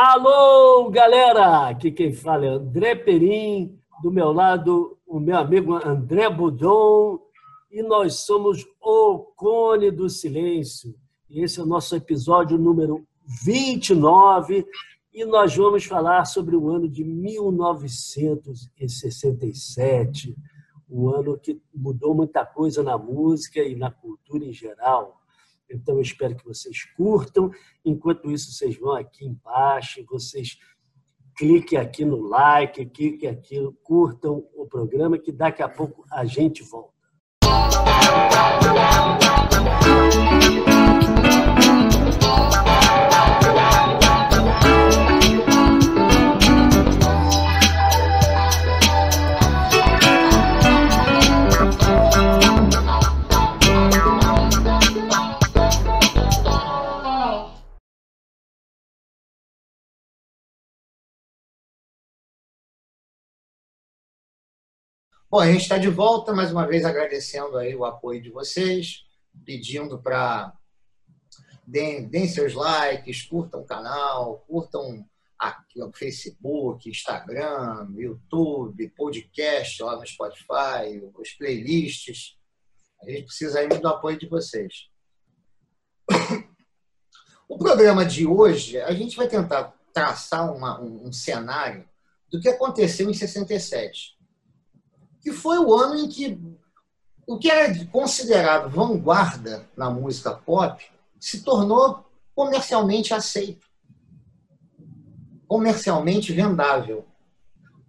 Alô, galera! Aqui quem fala é André Perim, do meu lado, o meu amigo André Budon, e nós somos o Cone do Silêncio. E esse é o nosso episódio número 29, e nós vamos falar sobre o ano de 1967, um ano que mudou muita coisa na música e na cultura em geral. Então, eu espero que vocês curtam. Enquanto isso, vocês vão aqui embaixo, vocês cliquem aqui no like, cliquem aqui, curtam o programa, que daqui a pouco a gente volta. Bom, a gente está de volta, mais uma vez agradecendo aí o apoio de vocês, pedindo para deem, deem, seus likes, curtam o canal, curtam aqui o Facebook, Instagram, YouTube, podcast lá no Spotify, os playlists. A gente precisa aí do apoio de vocês. O programa de hoje, a gente vai tentar traçar uma, um, um cenário do que aconteceu em 67 que foi o ano em que o que era considerado vanguarda na música pop se tornou comercialmente aceito, comercialmente vendável,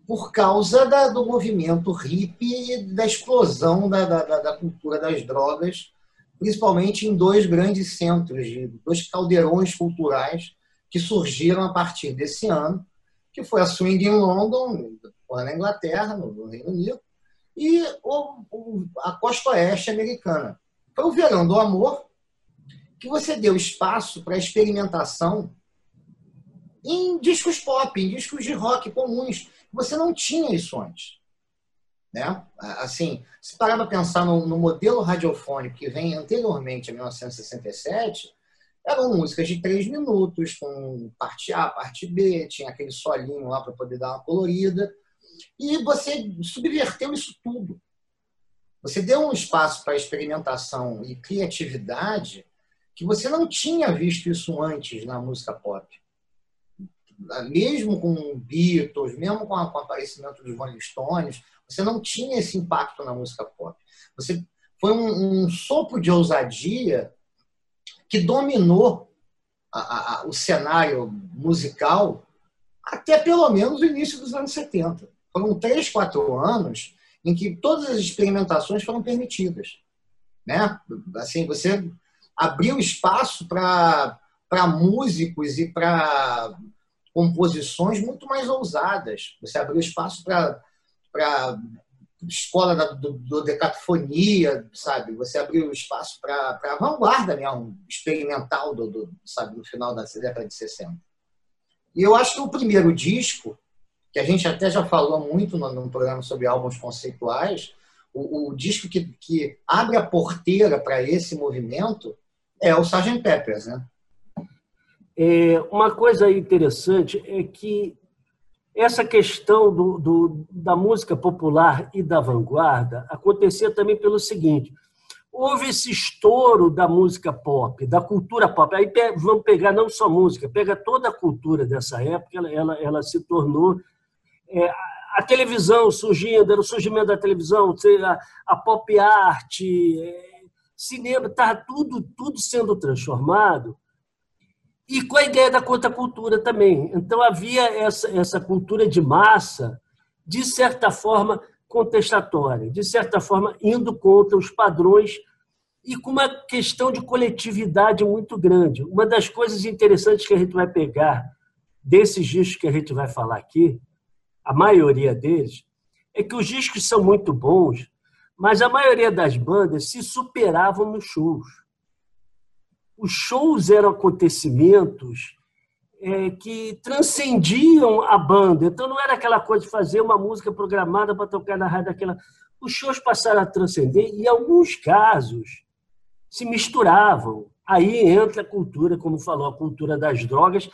por causa da, do movimento hippie e da explosão da, da, da, cultura das drogas, principalmente em dois grandes centros, dois caldeirões culturais que surgiram a partir desse ano, que foi a Swing em London, na Inglaterra, no Reino Unido, e o, o, a costa oeste americana. Foi o verão do amor que você deu espaço para experimentação em discos pop, em discos de rock comuns. Você não tinha isso antes. Né? Assim, se parar para pensar no, no, modelo radiofônico que vem anteriormente a 1967, eram músicas de três minutos, com parte A, parte B, tinha aquele solinho lá para poder dar uma colorida. E você subverteu isso tudo. Você deu um espaço para experimentação e criatividade que você não tinha visto isso antes na música pop. Mesmo com Beatles, mesmo com, o aparecimento dos Rolling Stones, você não tinha esse impacto na música pop. Você foi um, um sopro de ousadia que dominou a, a, o cenário musical até pelo menos o início dos anos 70 foram três, quatro anos em que todas as experimentações foram permitidas. Né? Assim, você abriu espaço para músicos e para composições muito mais ousadas. Você abriu espaço para escola da, do, do, decatofonia, sabe? Você abriu espaço para a vanguarda mesmo, experimental do, do, sabe, no final da década de 60. E eu acho que o primeiro disco que a gente até já falou muito no, no programa sobre álbuns conceituais, o, o disco que, que, abre a porteira para esse movimento é o Sgt. Peppers, né? É, uma coisa interessante é que essa questão do, do, da música popular e da vanguarda acontecia também pelo seguinte: houve esse estouro da música pop, da cultura pop. Aí vamos pegar não só música, pega toda a cultura dessa época, ela, ela, ela se tornou a televisão surgindo, era o surgimento da televisão, a, pop art, é, cinema, estava tudo, tudo sendo transformado e com a ideia da contracultura também. Então havia essa, essa cultura de massa, de certa forma contestatória, de certa forma indo contra os padrões e com uma questão de coletividade muito grande. Uma das coisas interessantes que a gente vai pegar desses discos que a gente vai falar aqui a maioria deles, é que os discos são muito bons, mas a maioria das bandas se superavam nos shows. Os shows eram acontecimentos é, que transcendiam a banda. Então não era aquela coisa de fazer uma música programada para tocar na rádio daquela. Os shows passaram a transcender e, em alguns casos, se misturavam. Aí entra a cultura, como falou, a cultura das drogas,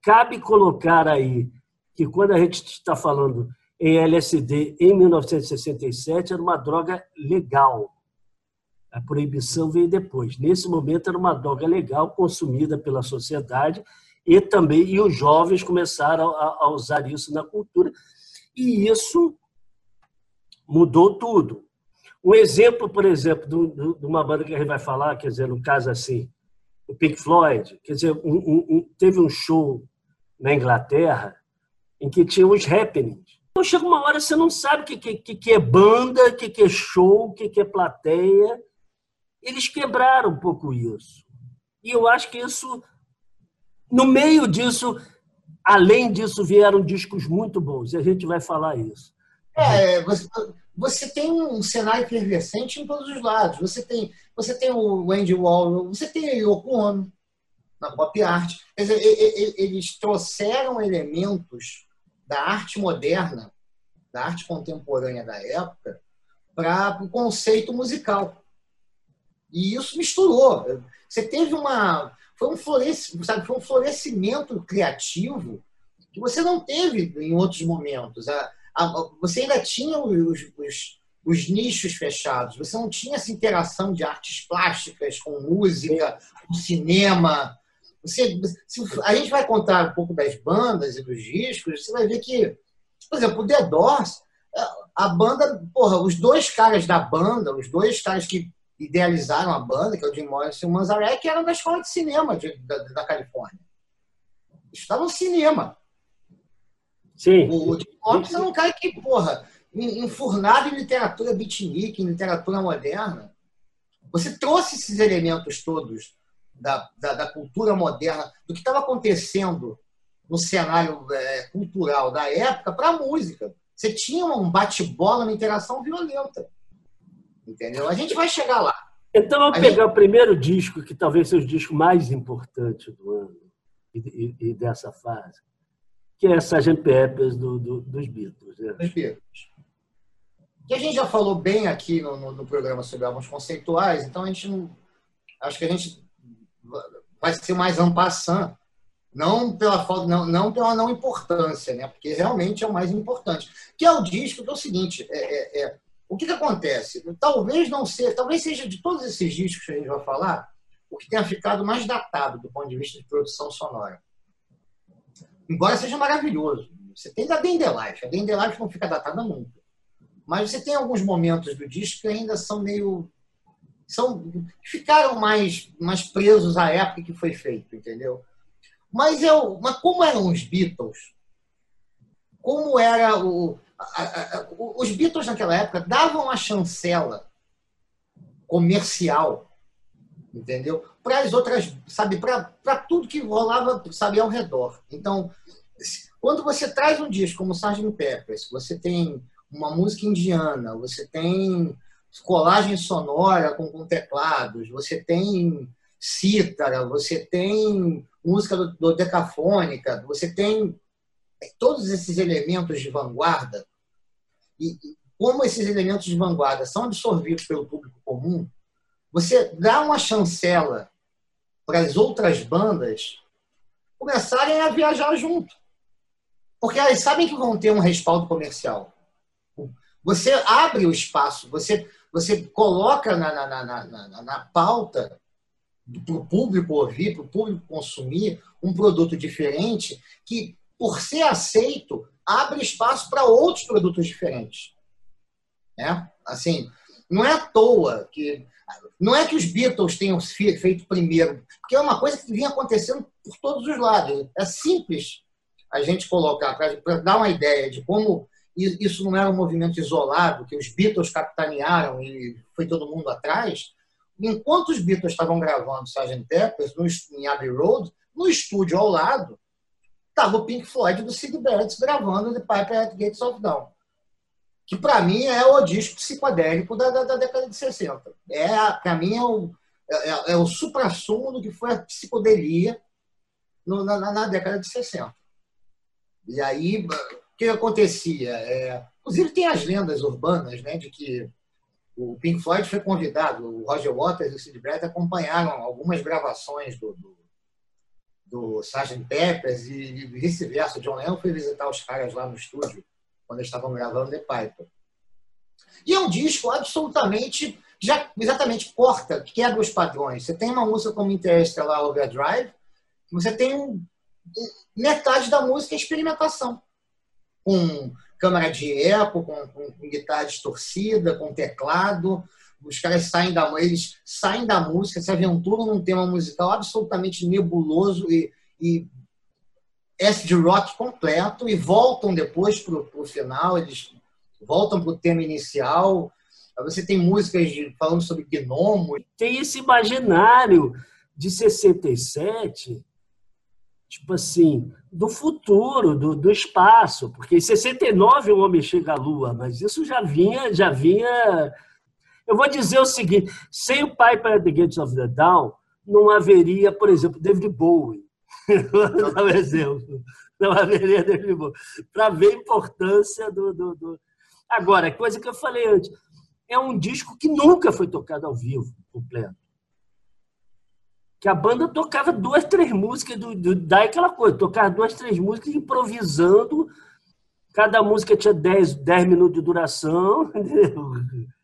cabe colocar aí que quando a gente está falando em LSD em 1967 era uma droga legal. A proibição veio depois. Nesse momento era uma droga legal consumida pela sociedade e também e os jovens começaram a, a usar isso na cultura e isso mudou tudo. Um exemplo, por exemplo, de uma banda que a gente vai falar, quer dizer, no caso assim, o Pink Floyd, quer dizer, um, um, teve um show na Inglaterra em que tinha os happenings. Então chega uma hora você não sabe o que, que, que é banda, o que, que é show, o que, que é plateia. Eles quebraram um pouco isso. E eu acho que isso, no meio disso, além disso, vieram discos muito bons. E a gente vai falar isso. É, você, você tem um cenário efervescente em todos os lados. Você tem, você tem o Andy Warhol, você tem a Yoko Ono na pop art. Dizer, eles trouxeram elementos da arte moderna, da arte contemporânea da época, para o conceito musical. E isso misturou. Você teve uma. Foi um, florescimento, sabe, foi um florescimento criativo que você não teve em outros momentos. A, você ainda tinha os, os, os, nichos fechados, você não tinha essa interação de artes plásticas com música, com cinema. Você, a gente vai contar um pouco das bandas e dos discos, você vai ver que, por exemplo, o The Doors, a banda, porra, os dois caras da banda, os dois caras que idealizaram a banda, que é o Jim Morrison e o Manzarek, eram da escola de cinema de, da, da Califórnia. Estavam no cinema. Sim. O Jim Morrison é um cara que, porra, enfurnado em literatura beatnik, em literatura moderna. Você trouxe esses elementos todos da, da, da cultura moderna, do que estava acontecendo no cenário é, cultural da época para a música. Você tinha um bate-bola, uma interação violenta. Entendeu? A gente vai chegar lá. Então, vamos a pegar gente... o primeiro disco, que talvez seja o disco mais importante do ano e, e, e dessa fase, que é Sgt. Peppers do, do, dos Beatles. Né? Dos Beatles. Que a gente já falou bem aqui no, no, no, programa sobre álbuns conceituais, então a gente não. Acho que a gente vai ser mais ampassant, não pela falta, não, não pela não importância, né? Porque realmente é o mais importante. Que é o disco, que é o seguinte: é, é, é o que, que acontece? Talvez não seja, talvez seja de todos esses discos que a gente vai falar, o que tenha ficado mais datado do ponto de vista de produção sonora embora seja maravilhoso. Você tem da Dendelife. A Dendelife não fica datada nunca. Mas você tem alguns momentos do disco que ainda são meio. São, ficaram mais, mais presos à época que foi feito, entendeu? Mas, eu, mas como eram os Beatles, como era o. A, a, a, os Beatles naquela época davam a chancela comercial, entendeu? para as outras, sabe, para tudo que rolava, sabe, ao redor. Então, quando você traz um disco como Sgt. Peppers, você tem uma música indiana, você tem colagem sonora com, com teclados, você tem cítara, você tem música do, do decafônica, você tem todos esses elementos de vanguarda e como esses elementos de vanguarda são absorvidos pelo público comum, você dá uma chancela para as outras bandas começarem a viajar junto. Porque elas sabem que vão ter um respaldo comercial. Você abre o espaço, você, você coloca na, na, na, na, na pauta para o público ouvir, para o público consumir um produto diferente que, por ser aceito, abre espaço para outros produtos diferentes. Né? Assim, não é à toa que não é que os Beatles tenham feito primeiro, porque é uma coisa que vinha acontecendo por todos os lados. É simples a gente colocar, para dar uma ideia de como isso não era um movimento isolado, que os Beatles capitanearam e foi todo mundo atrás. Enquanto os Beatles estavam gravando Sgt. Peppers no, em Abbey Road, no estúdio ao lado, estava o Pink Floyd do Sid Barrett gravando The Piper at Gates of Dawn que para mim é o disco psicodélico da, da, da década de 60. É, para mim é o, é, é, é o supra-sumo do que foi a psicodelia no, na, na, década de 60. E aí, o que acontecia? É, inclusive tem as lendas urbanas né, de que o Pink Floyd foi convidado, o Roger Waters e o Sid Barrett acompanharam algumas gravações do, do, do Sgt. Peppers e vice-versa. John Lennon foi visitar os caras lá no estúdio quando eles estavam gravando The Piper. E é um disco absolutamente, já exatamente corta, quebra os padrões. Você tem uma música como Interstellar Overdrive, você tem metade da música é experimentação. Com câmera de eco, com, com, com guitarra distorcida, com teclado. Os caras saem da, eles saem da música, se aventuram num tema musical absolutamente nebuloso e, e acid rock completo e voltam depois para o final, eles voltam para o tema inicial. Você tem músicas de, falando sobre gnomos. Tem esse imaginário de 67 tipo assim, do futuro, do, do espaço, porque em 69 o homem chega à Lua, mas isso já vinha, já vinha. Eu vou dizer o seguinte: sem o Piper at the Gates of the Dawn, não haveria, por exemplo, David Bowie. Vou dar um exemplo. Não haveria David Bowie. Para ver a importância do, do, do. Agora, coisa que eu falei antes, é um disco que nunca foi tocado ao vivo, completo que a banda tocava duas, três músicas, do, do, daí aquela coisa, tocava duas, três músicas improvisando, cada música tinha dez, dez minutos de duração.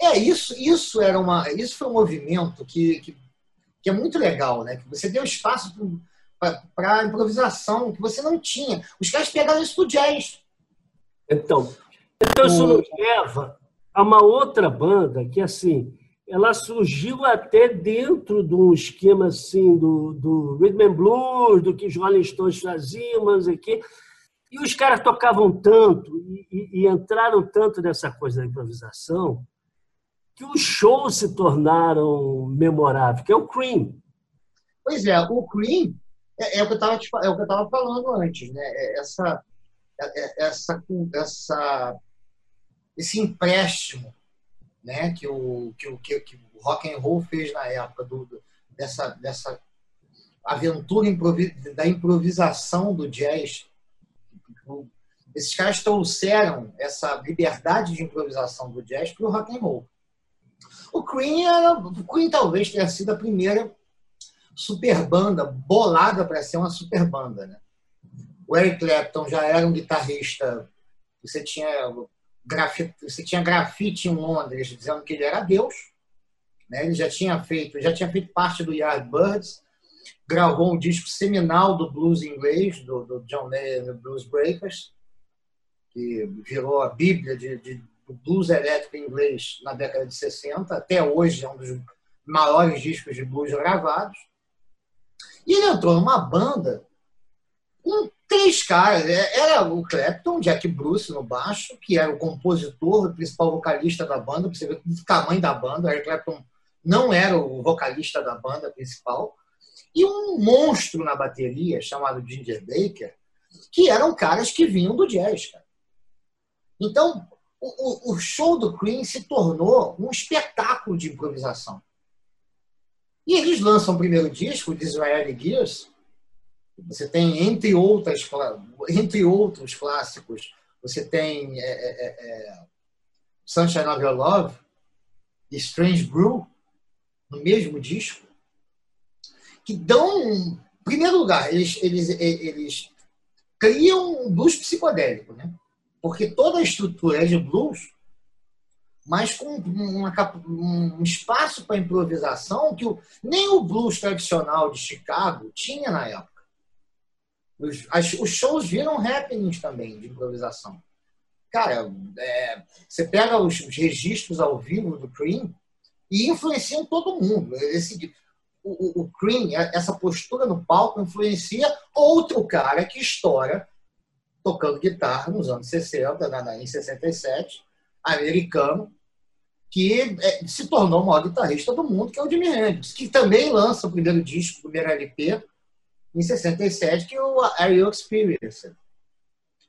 É, isso, isso era uma. Isso foi um movimento que, que, que é muito legal, né? Que você deu espaço para improvisação, que você não tinha. Os caras pegaram isso do jazz. Então, então isso nos leva a uma outra banda que, assim, ela surgiu até dentro de um esquema assim do, do rhythm and blues, do que os Rolling Stones faziam, mas aqui e os caras tocavam tanto e, e, entraram tanto nessa coisa da improvisação que os shows se tornaram memoráveis, que é o Cream. Pois é, o Cream é, é o que eu estava é falando antes, né? É essa é, essa essa esse empréstimo né, que, o, que, o, que, que o rock and roll fez na época do, do dessa, dessa aventura improvis, da improvisação do jazz. Esses caras trouxeram essa liberdade de improvisação do jazz para o rock and roll. O Queen, era, o Queen talvez tenha sido a primeira super banda bolada para ser uma super banda. Né? O Eric Clapton já era um guitarrista. Você tinha grafite, você tinha grafite em Londres dizendo que ele era Deus. Né? Ele já tinha feito, já tinha feito parte do Yardbirds, gravou um disco seminal do blues inglês, do, do John Mayer Blues Breakers, que virou a bíblia de, de, do blues elétrico inglês na década de 60. Até hoje é um dos maiores discos de blues gravados. E ele entrou numa banda com três caras. É, era o Clapton, Jack Bruce no baixo, que era o compositor, o principal vocalista da banda, para você ver o tamanho da banda. Eric Clapton não era o vocalista da banda principal. E um monstro na bateria, chamado Ginger Baker, que eram caras que vinham do jazz. Cara. Então, o, o show do Queen se tornou um espetáculo de improvisação. E eles lançam o primeiro disco, Disraeli Gears, você tem, entre, outras, entre outros clássicos, você tem é, é, é, é, Sunshine of Your Love e Strange Brew no mesmo disco, que dão, em primeiro lugar, eles, eles, eles criam um blues psicodélico, né? porque toda a estrutura é de blues, mas com uma, um espaço para improvisação que o, nem o blues tradicional de Chicago tinha na época. Os, as, os shows viram happenings também de improvisação. Cara, é, você pega os, os, registros ao vivo do Cream e influenciam todo mundo. Esse, o, o Cream, essa postura no palco, influencia outro cara que estoura tocando guitarra nos anos 60, na, na, em 67, americano, que é, se tornou o maior guitarrista do mundo, que é o Jimi Hendrix, que também lança o primeiro disco, o primeiro LP, em 67, que é o You Experience.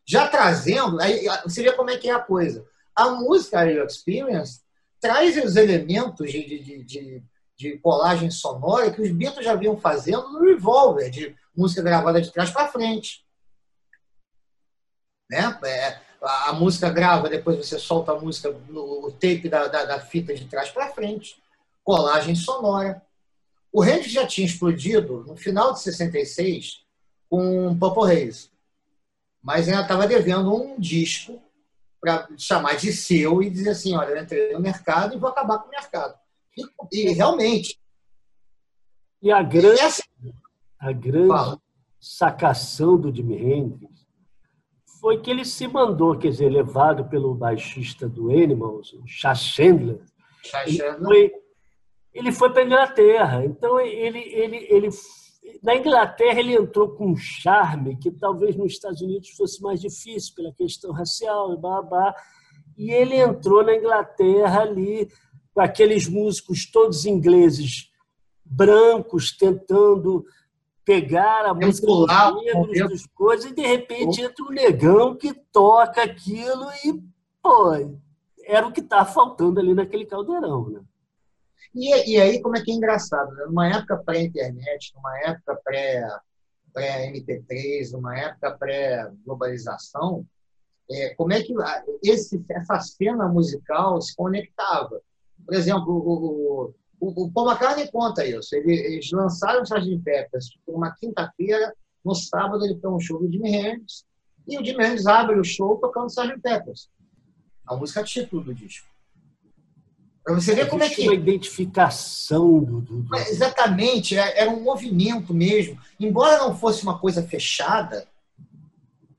Já trazendo, aí você vê como é que é a coisa. A música You Experience traz os elementos de, de, de, de colagem sonora que os Beatles já vinham fazendo no Revolver, de música gravada de trás para frente. Né? É, a música grava, depois você solta a música no tape da, da, da fita de trás para frente. Colagem sonora. O Hendrix já tinha explodido no final de 66 com Purple Haze, mas ainda estava devendo um disco para chamar de seu e dizer assim, olha, eu entrei no mercado e vou acabar com o mercado. E, e realmente. E a grande, essa... a grande Fala. sacação do Jimi Hendrix foi que ele se mandou, quer dizer, levado pelo baixista do Animals, o Chas Chandler. Ele foi, ele foi para a Inglaterra. Então, ele, ele, ele, na Inglaterra, ele entrou com um charme que talvez nos Estados Unidos fosse mais difícil pela questão racial e babá. E ele entrou na Inglaterra ali com aqueles músicos todos ingleses, brancos, tentando pegar a música dos negros, coisas, e de repente entra um negão que toca aquilo e, pô, era o que estava tá faltando ali naquele caldeirão, né? E, e aí, como é que é engraçado, né? numa época pré-internet, numa época pré-MP3, numa época pré-globalização, é, como é que esse, essa cena musical se conectava? Por exemplo, o, o, o Paul McCartney conta isso. Ele, eles lançaram o Sgt. Peppers uma quinta-feira, no sábado ele foi um show do Jimi Hendrix, e o Jimi Hendrix abre o show tocando Sgt. Peppers. A música título do disco. Para você ver como é que. uma identificação do. do... Exatamente, é, era um movimento mesmo. Embora não fosse uma coisa fechada,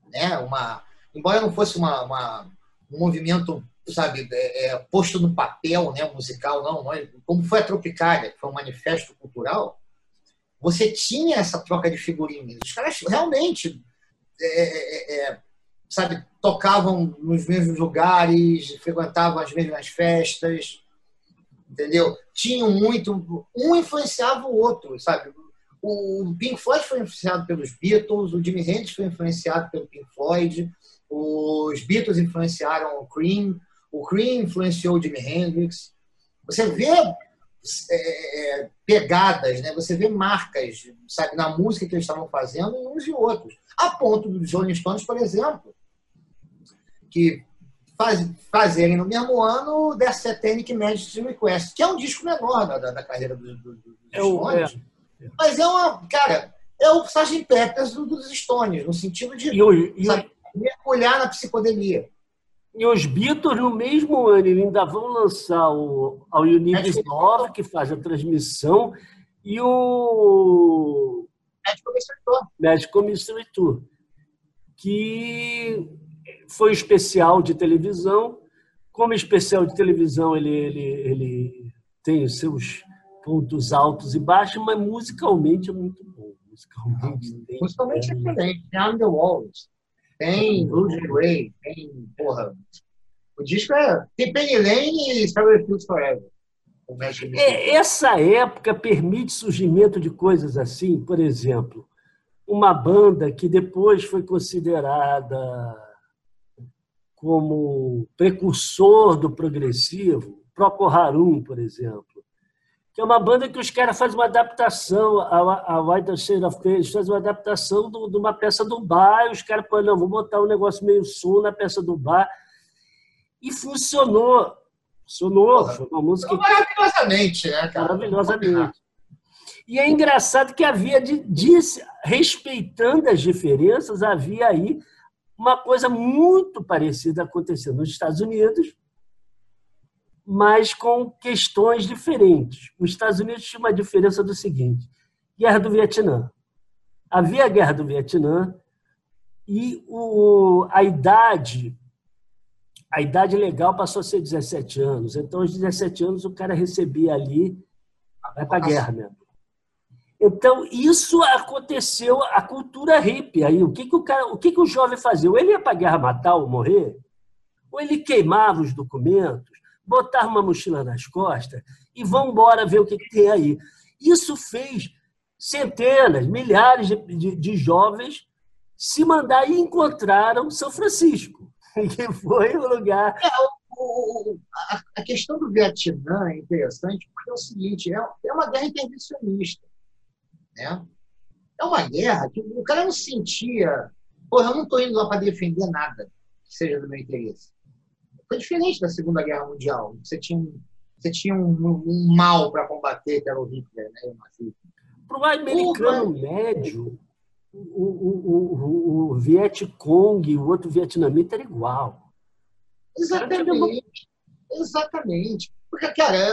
né? uma, embora não fosse uma, uma um movimento sabe, é, é, posto no papel né, musical, não, não, é, como foi a Tropicália, que foi um manifesto cultural, você tinha essa troca de figurinhas. Os caras realmente é, é, é, sabe, tocavam nos mesmos lugares, frequentavam as mesmas festas, entendeu? Tinham muito, um influenciava o outro, sabe? O Pink Floyd foi influenciado pelos Beatles, o Jimi Hendrix foi influenciado pelo Pink Floyd, os Beatles influenciaram o Cream, o Cream influenciou o Jimi Hendrix. Você vê é, pegadas, né? você vê marcas sabe, na música que eles estavam fazendo uns e outros. A ponto dos Rolling Stones, por exemplo, que faz, fazerem no mesmo ano The Satanic Majesty Request, que é um disco menor da, da, da carreira dos do, do, do é Stones. É. Mas é uma. Cara, é o Sgt. Peppers dos Stones, no sentido de e o, e sabe, mergulhar na psicodelia. E os Beatles, no mesmo ano, ainda vão lançar o Need Is Love, que faz a transmissão, e o Magical Mystery Tour. Magical Mystery Tour, que foi um especial de televisão. Como especial de televisão, ele, ele, ele tem os seus pontos altos e baixos, mas musicalmente é muito bom. Musicalmente, ah, musicalmente é excelente. Tem the Walls tem Blues Ray, tem, porra. O disco é. Tem Penny Lane e Strawberry Fields Forever. É, essa época permite surgimento de coisas assim, por exemplo, uma banda que depois foi considerada como precursor do progressivo, Procol Harum, por exemplo, que é uma banda que os caras fazem uma adaptação, a, a White Shade of Page faz uma adaptação do, de uma peça do bar, e os caras falam, não, vou botar um negócio meio sul na peça do bar. E funcionou. Funcionou. Foi uma música. Maravilhosamente, né, cara? Maravilhosamente. E é engraçado que havia, de, de, respeitando as diferenças, havia aí uma coisa muito parecida acontecendo nos Estados Unidos, mas com questões diferentes. Os Estados Unidos tinha uma diferença do seguinte: Guerra do Vietnã. Havia a Guerra do Vietnã e o, a idade a idade legal passou a ser 17 anos. Então, aos 17 anos, o cara recebia ali, vai para a guerra mesmo. Então, isso aconteceu, a cultura hippie. Aí, o que, que, o, cara, o, que, que o jovem fazia? Ou ele ia para a guerra matar ou morrer, ou ele queimava os documentos, botar uma mochila nas costas e vão embora ver o que, tem aí. Isso fez centenas, milhares de, de, de jovens se mandar e encontraram São Francisco, que foi o lugar. É, o, o, a, a, questão do Vietnã é interessante porque é o seguinte: é, é uma guerra intervencionista. Né? É uma guerra que o cara não sentia. Porra, eu não estou indo lá para defender nada que seja do meu interesse. Foi diferente da Segunda Guerra Mundial. Você tinha você tinha um, um mal para combater, que era o Hitler. Né? Para o americano médio, o, o, o, o Vietcong e o outro vietnamita era igual. Exatamente. Exatamente. Porque, cara,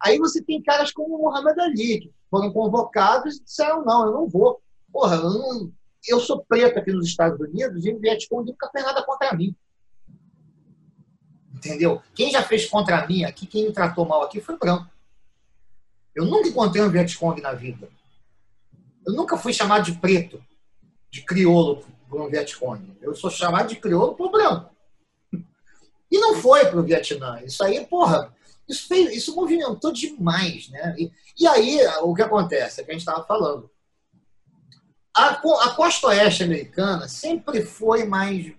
aí você tem caras como o Muhammad Ali, que foram convocados e disseram, não, eu não vou. Porra, eu, não, eu sou preto aqui nos Estados Unidos e o Vietcong nunca fez nada contra mim. Entendeu? Quem já fez contra mim aqui, quem me tratou mal aqui foi branco. Eu nunca encontrei um Vietcong na vida. Eu nunca fui chamado de preto, de crioulo por um Vietcong. Eu sou chamado de crioulo por branco. E não foi para o Vietnã. Isso aí, porra, isso, fez, isso movimentou demais. Né? E, e aí, o que acontece? É que a gente estava falando. A, a costa oeste americana sempre foi mais.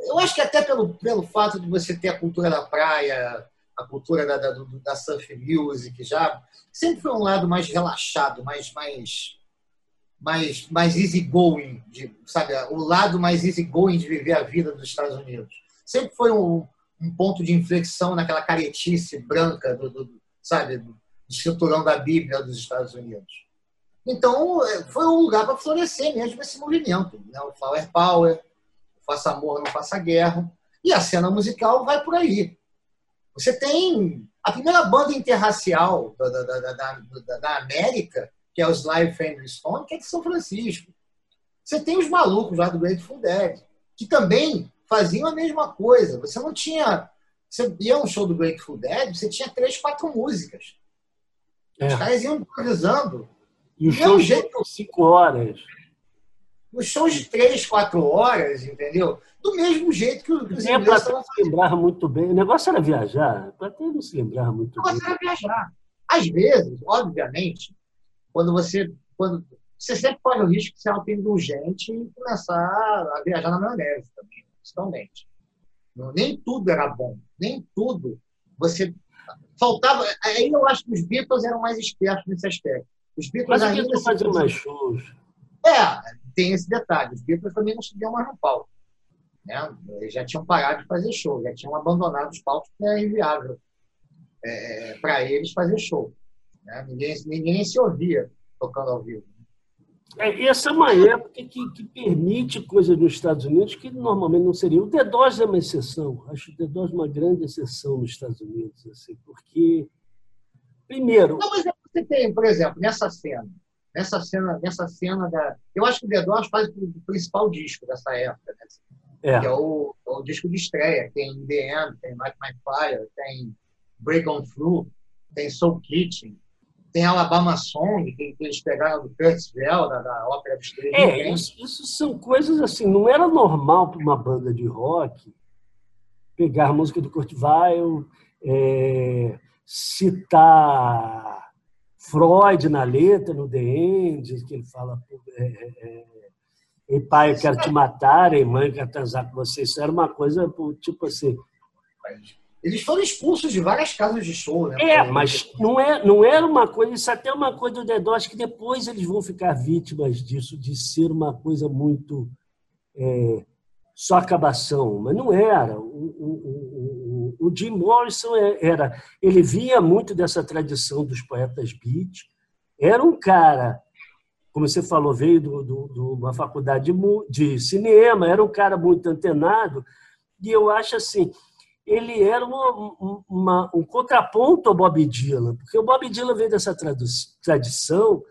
Eu acho que até pelo, pelo fato de você ter a cultura da praia, a cultura da, da, da surf music já, sempre foi um lado mais relaxado, mais, mais mais, mais easygoing, de, sabe? O lado mais easygoing de viver a vida dos Estados Unidos. Sempre foi um, um ponto de inflexão naquela caretice branca, do, do sabe? Do cinturão da Bíblia dos Estados Unidos. Então, é, foi um lugar para florescer mesmo esse movimento. Né? O Flower Power, o Faça Amor, Não Faça Guerra. E a cena musical vai por aí. Você tem a primeira banda interracial da, da, da, da, da América que é os Live Family Stone, que é de São Francisco. Você tem os malucos lá do Grateful Dead, que também faziam a mesma coisa. Você não tinha. Você ia um show do Grateful Dead, você tinha três, quatro músicas. É. Os caras iam improvisando. E o show jeito... de cinco horas. Os shows de três, quatro horas, entendeu? Do mesmo jeito que os é, ingleses estavam se lembrava muito bem. O negócio era viajar. Para ter não se lembrava muito bem. O negócio era viajar. Às vezes, obviamente, quando você. Quando, você sempre corre o risco de ser autoindulgente e começar a viajar na maionese também, principalmente. Nem tudo era bom, nem tudo. Você faltava. Aí eu acho que os Beatles eram mais espertos nesse aspecto. Os Beatles Mas ainda faziam mais shows. É, tem esse detalhe. Os Beatles também não subiam mais no palco. Né? Eles já tinham parado de fazer show, já tinham abandonado os palcos porque era inviável é, para eles fazer show. Né? Ninguém, ninguém se ouvia tocando ao vivo. É, essa é uma época que, que, permite coisas nos Estados Unidos que normalmente não seria. O D2 é uma exceção. Acho o D2 uma grande exceção nos Estados Unidos, assim, porque primeiro. Não, mas é você tem, por exemplo, nessa cena, nessa cena, nessa cena da, eu acho que o D2 faz o principal disco dessa época, né? é. que é o, o, disco de estreia. Tem The End, tem Like My Fire, tem Break On Through, tem Soul Kitchen tem Alabama Song, que, que eles pegaram do Curtis Bell, da, da ópera dos três. É, isso, isso, são coisas assim, não era normal para uma banda de rock pegar a música do Kurt Weill, é, citar Freud na letra, no The End, que ele fala é, é, é pai, eu quero te matar, e mãe, eu quero transar com você. Isso era uma coisa, tipo assim... Eles foram expulsos de várias casas de show, né? É, mas não, é, não era uma coisa, isso é até uma coisa do acho que depois eles vão ficar vítimas disso, de ser uma coisa muito é, só acabação, mas não era. O, o, o, o, Jim Morrison é, era, ele vinha muito dessa tradição dos poetas beat, era um cara, como você falou, veio de uma faculdade de, de cinema, era um cara muito antenado, e eu acho assim, ele era uma, uma, um contraponto ao Bob Dylan, porque o Bob Dylan veio dessa tradição,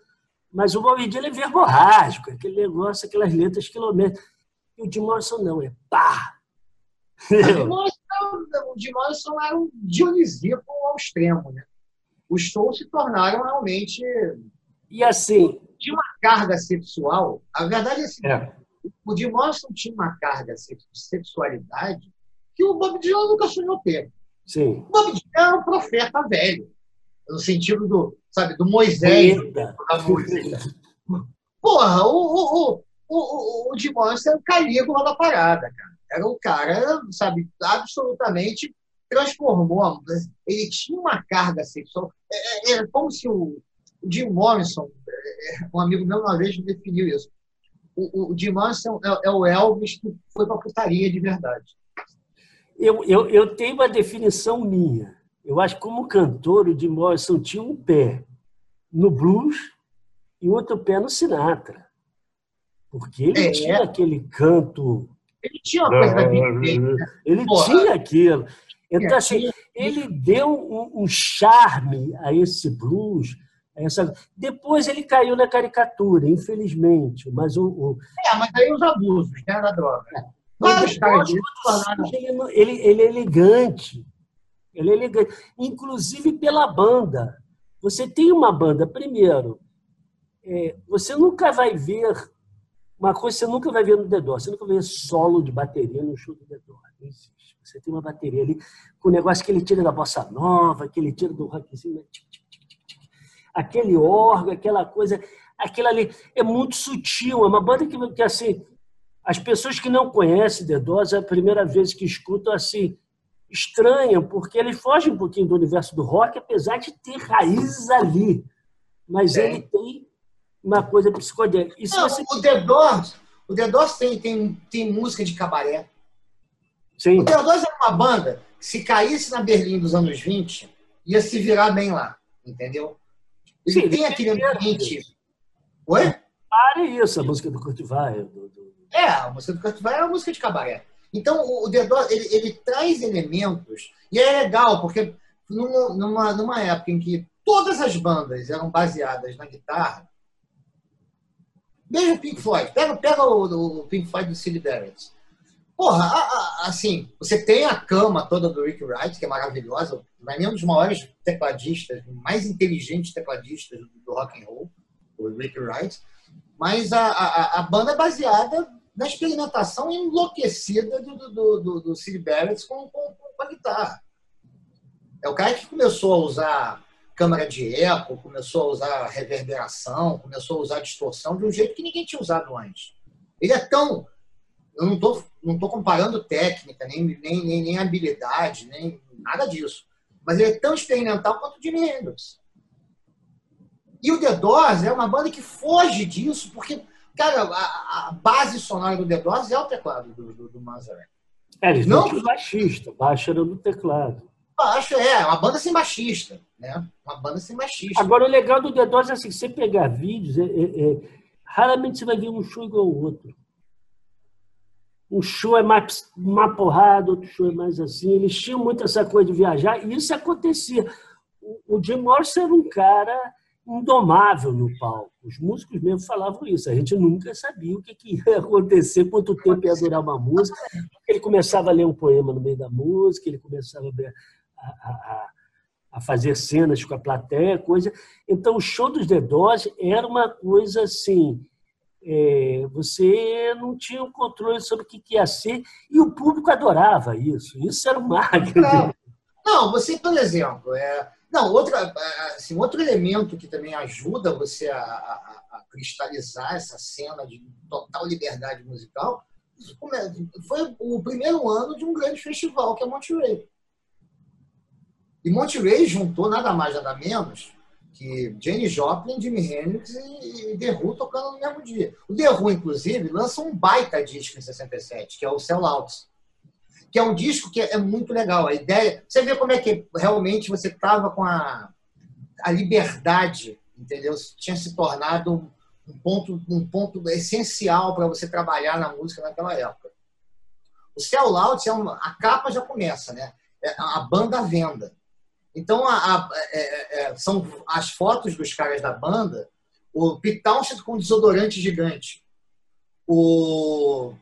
mas o Bob Dylan é verborrágico, aquele negócio, aquelas letras quilométricas. E o Jim Morrison não, é pá! O Jim Morrison era um dionisíaco ao extremo, né? Os shows se tornaram realmente... E assim... Tinha uma carga sexual, a verdade é assim, é. o Jim Morrison tinha uma carga de sexualidade que o Bob Dylan nunca sonhou ter. Sim. O Bob Dylan era um profeta velho, no sentido do, sabe, do Moisés da música. Porra, o, o, o, o, o Jim Morrison era o Calígula da parada, cara. Era um cara, sabe, absolutamente transformou. Ele tinha uma carga sexual. É, é, é como se o, Jim Morrison, é, é, um amigo meu uma vez definiu isso. O, o Jim Morrison é, é o Elvis que foi pra putaria de verdade. Eu, eu, eu tenho uma definição minha. Eu acho que como cantor, o Jim Morrison tinha um pé no blues e outro pé no Sinatra. Porque ele é, tinha é. aquele canto. Ele tinha uma coisa da? Ele Porra. tinha aquilo. Então, assim, ele deu um, um charme a esse blues. A essa... Depois ele caiu na caricatura, infelizmente. Mas o, o... É, mas aí os abusos né, da droga. Mas, ele, ele, ele é elegante. Ele é elegante. Inclusive pela banda. Você tem uma banda, primeiro, é, você nunca vai ver uma coisa que você nunca vai ver no The Doors. Você nunca vai ver solo de bateria no show do The Doors. Não existe. Você tem uma bateria ali com o negócio que ele tira da bossa nova, que ele tira do rockzinho, né? aquele órgão, aquela coisa, aquilo ali é muito sutil. É uma banda que, que assim, as pessoas que não conhecem The Doors, é a primeira vez que escutam, assim, estranham, porque ele foge um pouquinho do universo do rock, apesar de ter raízes ali. Mas é. ele tem uma coisa psicodélica. Não, você... O The Doors, o The Doors tem, tem, tem música de cabaré. Sim. O The Doors era uma banda que, se caísse na Berlim dos anos 20, ia se virar bem lá, entendeu? Ele Sim, tem aquele ambiente... Oi? Pare isso, a música do Kurt Weill. Do, do... É, a música do Kurt é uma música de cabaré. Então, o The Doors, ele, ele traz elementos, e é legal, porque numa, numa, numa época em que todas as bandas eram baseadas na guitarra, Veja o Pink Floyd. Pega, pega o, o Pink Floyd do Sid Barrett. Porra, a, a, assim, você tem a cama toda do Rick Wright, que é maravilhosa, vai é um dos maiores tecladistas, mais inteligentes tecladistas do rock and roll, o Rick Wright. Mas a, a, a banda é baseada na experimentação enlouquecida do, do, do, do Sid Barrett com, com, com a guitarra. É o cara que começou a usar câmara de eco, começou a usar reverberação, começou a usar distorção de um jeito que ninguém tinha usado antes. Ele é tão. Eu não estou não tô comparando técnica, nem, nem, nem, nem, habilidade, nem nada disso. Mas ele é tão experimental quanto o Jimi Hendrix. E o The Doors é uma banda que foge disso, porque, cara, a, a base sonora do The Doors é o teclado do, do, do. É, eles não, não baixista, baixa era no teclado. Baixo, é, uma banda sem baixista, né? Uma banda sem baixista. Agora, o legal do The Doors é assim, você pegar vídeos, é, é, é, raramente você vai ver um show igual ao outro. Um show é mais uma porrada, outro show é mais assim. Eles tinham muito essa coisa de viajar, e isso acontecia. O, o Jim Morrison era um cara indomável no palco. Os músicos mesmo falavam isso. A gente nunca sabia o que, que ia acontecer, quanto tempo ia durar uma música. Ele começava a ler um poema no meio da música, ele começava a a, a, fazer cenas com a plateia, coisa. Então, o show dos The Doors era uma coisa assim. É, você não tinha o um controle sobre o que, que ia ser e o público adorava isso. Isso era o marketing. Não, não você, por exemplo, é, não, outra, assim, outro elemento que também ajuda você a, a, a, cristalizar essa cena de total liberdade musical foi o primeiro ano de um grande festival que é Monterey. E Monterey juntou nada mais, nada menos que Jane Joplin, Jimi Hendrix e The Who tocando no mesmo dia. O The Who, inclusive, lança um baita disco em 67, que é o Sellouts, que é um disco que é muito legal. A ideia... Você vê como é que realmente você estava com a, a liberdade, entendeu? Tinha se tornado um ponto, um ponto essencial para você trabalhar na música naquela época. O Sellouts, é uma, a capa já começa, né? É a banda venda. Então, a, a, é, é, é, são as fotos dos caras da banda, o Pete Townshend com desodorante gigante, o,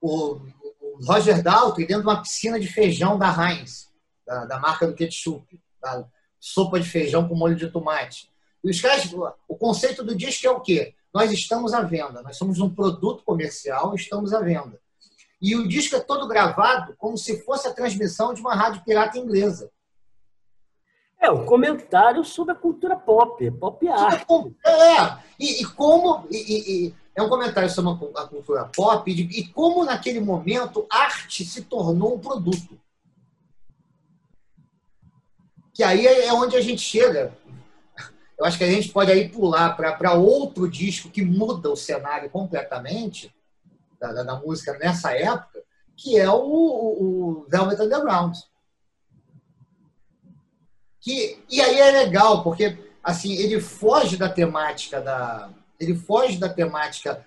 o Roger Daltrey dentro de uma piscina de feijão da Heinz, da, da marca do ketchup, da sopa de feijão com molho de tomate. E os caras, o conceito do disco é o quê? Nós estamos à venda, nós somos um produto comercial e estamos à venda. E o disco é todo gravado como se fosse a transmissão de uma rádio pirata inglesa. É, um comentário sobre a cultura pop, pop art. É, e, e como. E, e, é um comentário sobre a cultura pop e, como, naquele momento, arte se tornou um produto. Que aí é onde a gente chega. Eu acho que a gente pode aí pular para outro disco que muda o cenário completamente da, da, da música nessa época, que é o, o, o Velvet Underground Que, e aí é legal, porque assim, ele foge da temática da. Ele foge da temática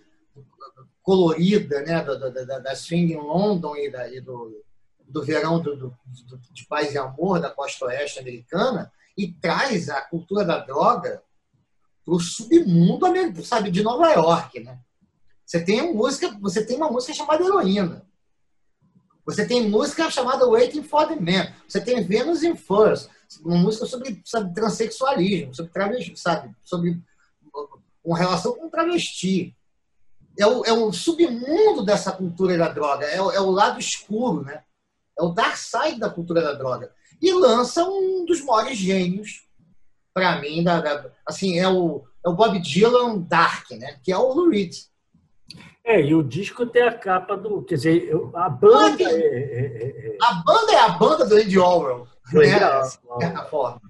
colorida, né, da, da, da swing em London e, da, e do, do verão do, do, de paz e amor da costa oeste americana e traz a cultura da droga para o submundo sabe, de Nova York, né? Você tem uma música, você tem uma música chamada Heroína. Você tem música chamada Waiting for the Man. Você tem Venus in Furs, uma música sobre, sobre transexualismo, sobre travesti, sabe? Sobre uma relação com travesti. É o, é o submundo dessa cultura da droga, é o, é o lado escuro, né? É o dark side da cultura da droga. E lança um dos maiores gênios, para mim, da, da, assim, é o, é o Bob Dylan Dark, né? Que é o Lou Reed. É, e o disco tem a capa do. Quer dizer, a banda. Ah, é, é, é, a banda é a banda do Andy Orwell. Né? De certa forma.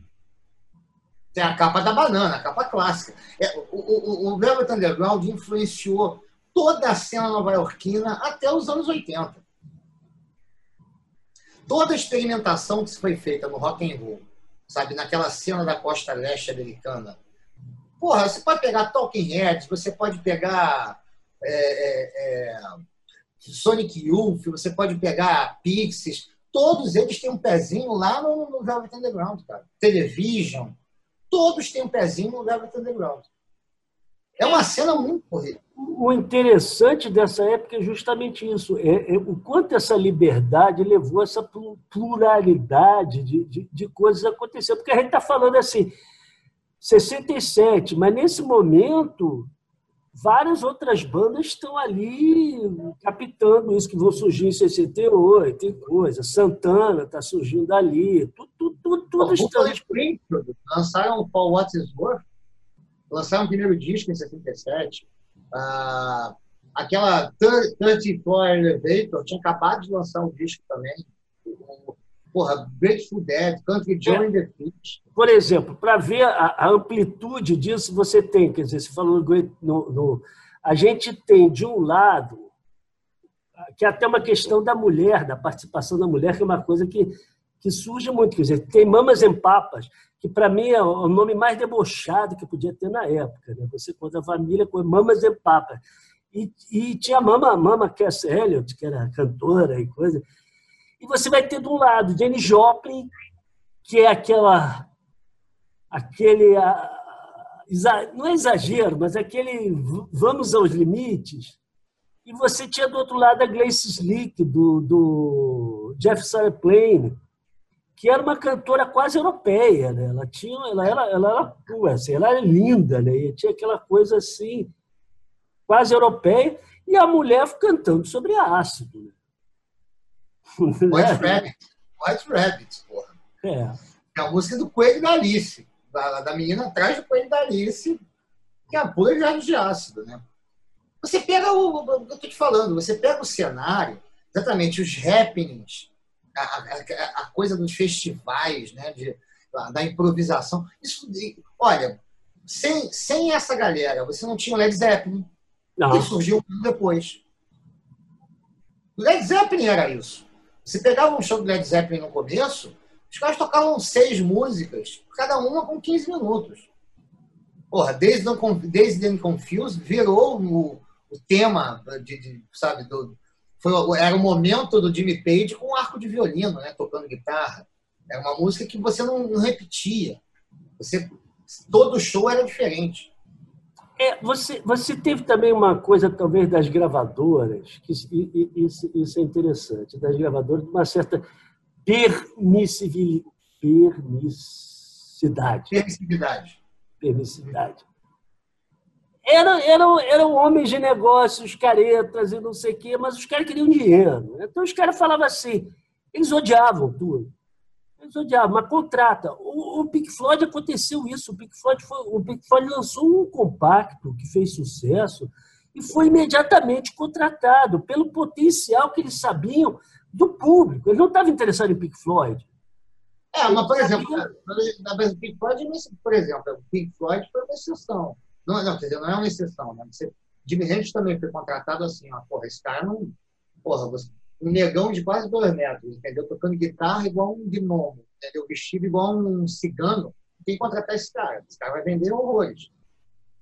Tem a capa da banana, a capa clássica. É, o, o, o Velvet Underground influenciou toda a cena nova-iorquina até os anos 80. Toda a experimentação que foi feita no rock and roll, sabe, naquela cena da costa leste americana. Porra, você pode pegar Talking Heads, você pode pegar é, é, é, Sonic Youth, você pode pegar Pixies, todos eles têm um pezinho lá no, no Velvet Underground, cara. Television, todos têm um pezinho no Velvet Underground. É uma cena muito corrida. O interessante dessa época é justamente isso, é, é, o quanto essa liberdade levou essa pluralidade de, de, de coisas a acontecer. Porque a gente está falando assim, 67, mas nesse momento várias outras bandas estão ali captando isso que vão surgir em 68, tem coisa. Santana está surgindo ali, tudo, tudo, tudo, tudo está. lançaram o Paul What Is Worth, lançaram o primeiro disco em 67. Ah, aquela 34 Elevator tinha acabado de lançar um disco também. Porra, Grateful Dead, Country Joe é. the Fish. Por exemplo, para ver a, a, amplitude disso, você tem, quer dizer, você falou no, no, a gente tem de um lado que é até uma questão da mulher, da participação da mulher, que é uma coisa que, que surge muito. Quer dizer, tem Mamas em Papas, que para mim é o nome mais debochado que podia ter na época. Né? Você conta a família com Mamas em Papas. E, e tinha a Mama, Mama Cass Elliot, que era cantora e coisa. E você vai ter, um lado, Jenny Joplin, que é aquela. aquele. não é exagero, mas aquele vamos aos limites. E você tinha do outro lado a Glace Slick, do, do Jeff Plain, que era uma cantora quase europeia. Né? Ela, tinha, ela, era, ela, era, assim, ela era linda, né? e tinha aquela coisa assim, quase europeia, e a mulher cantando sobre ácido. Né? White Rabbit. White Rabbit, porra. É. é a música do Coelho da Alice. Da, da menina atrás do Coelho da Alice, que é a pura jardim de ácido, né? Você pega o, o que eu tô te falando, você pega o cenário, exatamente, os happenings, a, a, a coisa dos festivais, né? De, da improvisação. Isso, olha, sem, sem essa galera, você não tinha o Led Zeppelin, não. que surgiu depois. O Led Zeppelin era isso. Se pegava um show do Led Zeppelin no começo, os caras tocavam seis músicas, cada uma com 15 minutos. Porra, desde desde The Confused virou o, o tema de, de, sabe, do, foi, era o momento do Jimmy Page com um arco de violino, né, tocando guitarra. Era uma música que você não, não repetia. Você, todo show era diferente. É, você, você teve também uma coisa, talvez, das gravadoras, que isso, isso é interessante, das gravadoras, uma certa permissividade. Permissividade. Permissividade. Eram, eram, eram homens de negócios, caretas e não sei o quê, mas os caras queriam dinheiro. Então os caras falavam assim, eles odiavam tudo. Eles odiavam, mas contrata. O, o Pink Floyd aconteceu isso. O Pink, Floyd foi, o Pink Floyd lançou um compacto que fez sucesso e foi imediatamente contratado pelo potencial que eles sabiam do público. Eles não estavam interessados em Pink Floyd. É, mas, por exemplo, vez do Pink Floyd, por exemplo, o Pink Floyd foi uma exceção. Não, não, quer dizer, não é uma exceção. Né? Você, Jimi Hendrix também foi contratado assim, ó, porra, esse cara não... Porra, você, um negão de quase dois metros, entendeu? Tocando guitarra igual um gnomo. entendeu? vestido igual um cigano, tem que contratar esse cara. Esse cara vai vender horrores.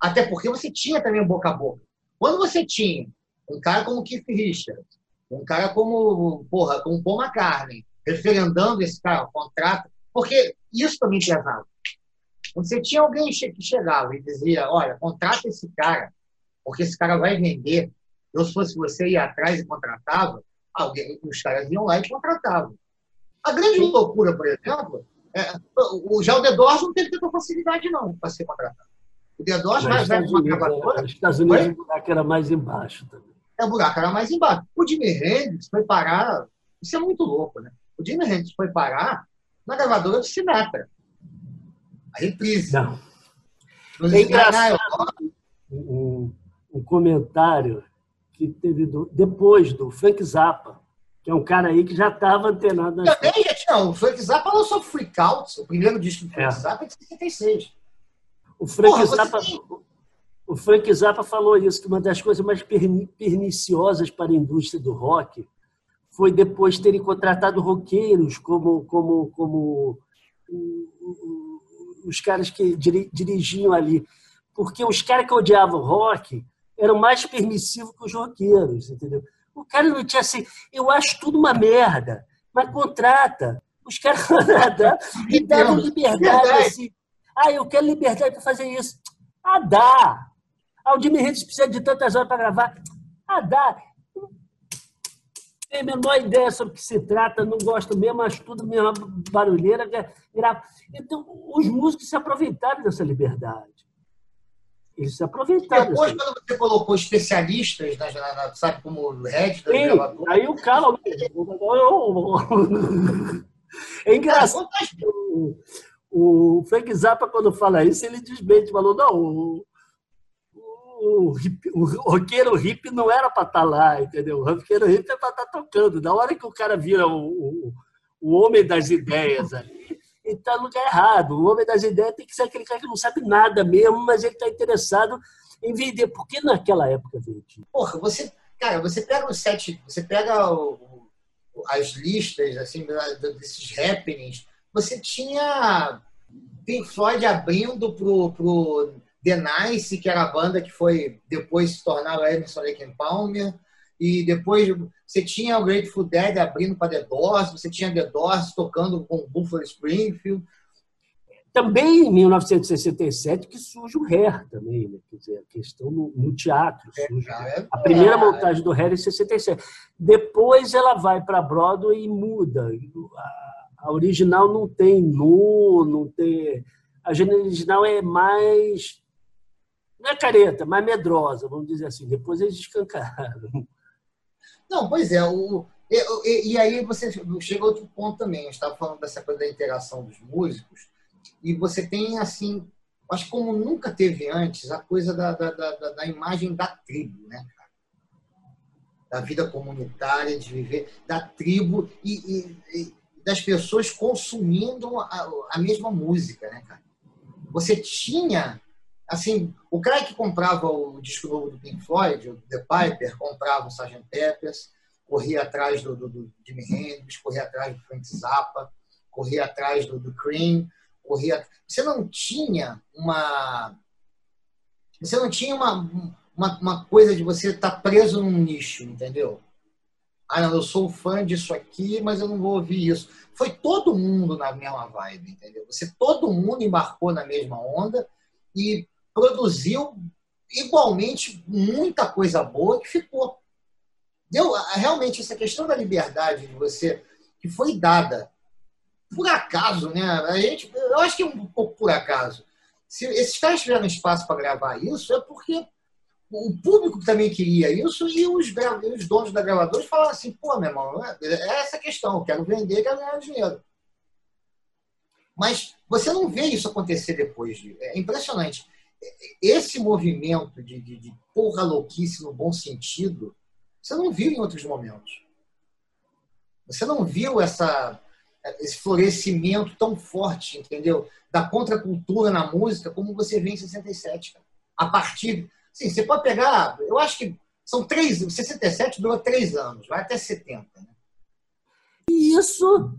Até porque você tinha também boca a boca. Quando você tinha um cara como Keith Richards, um cara como, porra, como Paul McCartney, referendando esse cara, o contrato, porque isso também pesava. Quando você tinha alguém que chegava e dizia, olha, contrata esse cara, porque esse cara vai vender. Eu, se fosse você, ia atrás e contratava, alguém, os caras iam lá e contratavam. A grande loucura, por exemplo, é, o, já o Doors não teve tanta facilidade, não, para ser contratado. O Doors vai, vai uma gravadora. Nos Estados Unidos, o buraco era mais embaixo também. É, o buraco era mais embaixo. O Jimmy Hendrix foi parar. Isso é muito louco, né? O Jimmy Hendrix foi parar na gravadora do Sinatra. A reprise. Não. é engraçado um, um comentário que teve do, depois do Frank Zappa, que é um cara aí que já estava antenado. Nas Também já tinha. O Frank Zappa lançou Freak Out, o primeiro disco do Frank é. Zappa, em 66. O Frank, Porra, Zappa, tem... o Frank Zappa falou isso, que uma das coisas mais perniciosas para a indústria do rock foi depois terem contratado roqueiros como, como, como os caras que dirigiam ali. Porque os caras que odiavam rock eram mais permissivos que os roqueiros, entendeu? O cara não tinha assim, eu acho tudo uma merda, mas contrata. Os caras e davam liberdade assim. Ah, eu quero liberdade para fazer isso. Ah, dá. Ah, o Jimmy Hendrix precisa de tantas horas para gravar. Ah, dá. Tem a menor ideia sobre o que se trata, não gosto mesmo, acho tudo mesmo barulheira. Grava. Então, os músicos se aproveitaram dessa liberdade. Eles se aproveitaram. Depois, quando você colocou especialistas, na, na, sabe, como o Red, aí o cara. É engraçado. O Frank Zappa, quando fala isso, ele desmente, falou, não, o, o, o roqueiro hippie não era para estar tá lá, entendeu? O roqueiro hippie é para estar tá tocando. Na hora que o cara vira o, o, o homem das ideias ali, ele está no lugar errado. O homem das ideias tem que ser aquele cara que não sabe nada mesmo, mas ele está interessado em vender. Por que naquela época vendia? Porra, você, cara, você pega os sete, você pega o, as listas assim desses happenings, você tinha Pink Floyd abrindo pro, pro The Nice, que era a banda que foi depois se tornar o Emerson Lake and Palmer, e depois você tinha o Grateful Dead abrindo para The Doors, você tinha The Doors tocando com Buffalo Springfield. Também em 1967 que surge o Hair também, né? Quer dizer, a questão no, no teatro. É, surge. É, a primeira é, montagem do Hair em 67. Depois ela vai para Broadway e muda. A original não tem nu, não tem. A original é mais. Não é careta, mais medrosa, vamos dizer assim. Depois eles escancaram. Não, pois é. O, e, e, aí você chega a outro ponto também. Gente estava falando dessa coisa da interação dos músicos. E você tem, assim, acho como nunca teve antes, a coisa da, da, da, da imagem da tribo, né? Da vida comunitária, de viver, da tribo. E, e, das pessoas consumindo a, a mesma música, né, cara? Você tinha, assim, o cara que comprava o disco novo do Pink Floyd, o The Piper, comprava o Sgt. Peppers, corria atrás do, do, do Jimi Hendrix, corria atrás do Frank Zappa, corria atrás do, do Cream, corria... Você não tinha uma... Você não tinha uma, uma, uma coisa de você estar tá preso num nicho, entendeu? ah, não, eu sou fã disso aqui, mas eu não vou ouvir isso. Foi todo mundo na mesma vibe, entendeu? Você, todo mundo embarcou na mesma onda e produziu igualmente muita coisa boa que ficou. Deu, realmente, essa questão da liberdade de você, que foi dada por acaso, né? A gente, eu acho que é um pouco por acaso. Se esses caras tiveram espaço para gravar isso, é porque o público também queria isso e os, os donos da gravadora falaram assim, pô, meu irmão, é, é essa questão, eu quero vender, quero ganhar dinheiro. Mas você não vê isso acontecer depois. De, é impressionante. Esse movimento de, de, de porra louquice no bom sentido, você não viu em outros momentos. Você não viu essa, esse florescimento tão forte, entendeu? Da contracultura na música como você vê em 67. Cara. A partir Sim, você pode pegar, eu acho que são três, 67 durou três anos, vai até 70. Né? E isso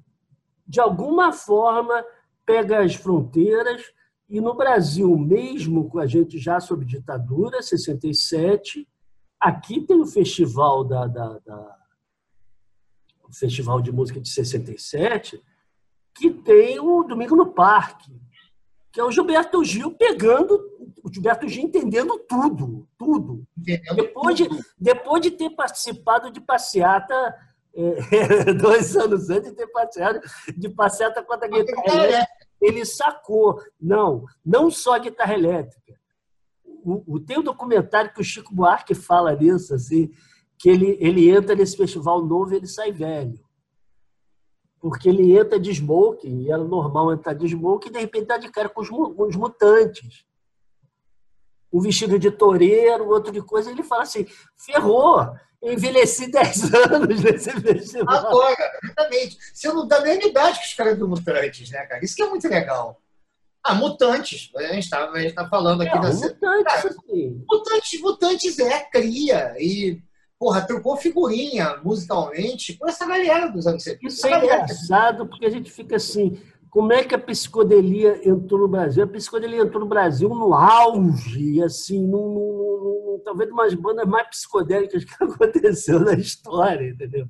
de alguma forma, pega as fronteiras e no Brasil, mesmo com a gente já sob ditadura, 67, aqui tem o festival da, da, da o festival de música de 67, que tem o Domingo no Parque, que é o Gilberto Gil pegando, o Gilberto Gil entendendo tudo, tudo. Entendendo depois, tudo. De, depois de ter participado de passeata, é, dois anos antes de ter passeado de passeata contra a guitarra elétrica, ele sacou. Não, não só a guitarra elétrica. O, o, tem um documentário que o Chico Buarque fala nisso, assim, que ele, ele entra nesse festival novo e ele sai velho porque ele entra de smoking, e era normal entrar de smoking, e de repente dá de cara com os, com os mutantes. Um vestido de toureiro, outro de coisa, ele fala assim: ferrou, envelheci 10 anos nesse festival. Agora, exatamente. Você não dá nem a idade que os caras do Mutantes, né, cara? Isso que é muito legal. Ah, Mutantes. A gente está tá falando aqui é, da. Mutantes, cara, mutantes, mutantes é cria. E porra, trocou figurinha musicalmente com essa galera dos anos 70. Isso é engraçado, porque a gente fica assim, como é que a psicodelia entrou no Brasil? A psicodelia entrou no Brasil no auge, assim, num, num, talvez uma das bandas mais psicodélicas que aconteceu na história, entendeu?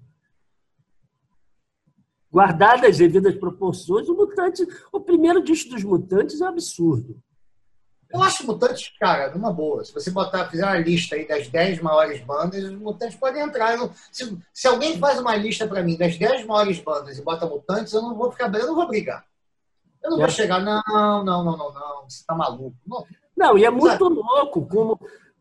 Guardadas as devidas proporções, o Mutante, o primeiro disco dos Mutantes é um absurdo. Eu acho Mutantes, cara, numa boa. Se você botar, fizer uma lista aí das 10 maiores bandas, os Mutantes podem entrar. Não, se, se, alguém faz uma lista para mim das 10 maiores bandas e bota Mutantes, eu não vou ficar eu não vou brigar. Eu não vou chegar, não, não, não, não, não, você tá maluco. Não, não e é muito louco, como,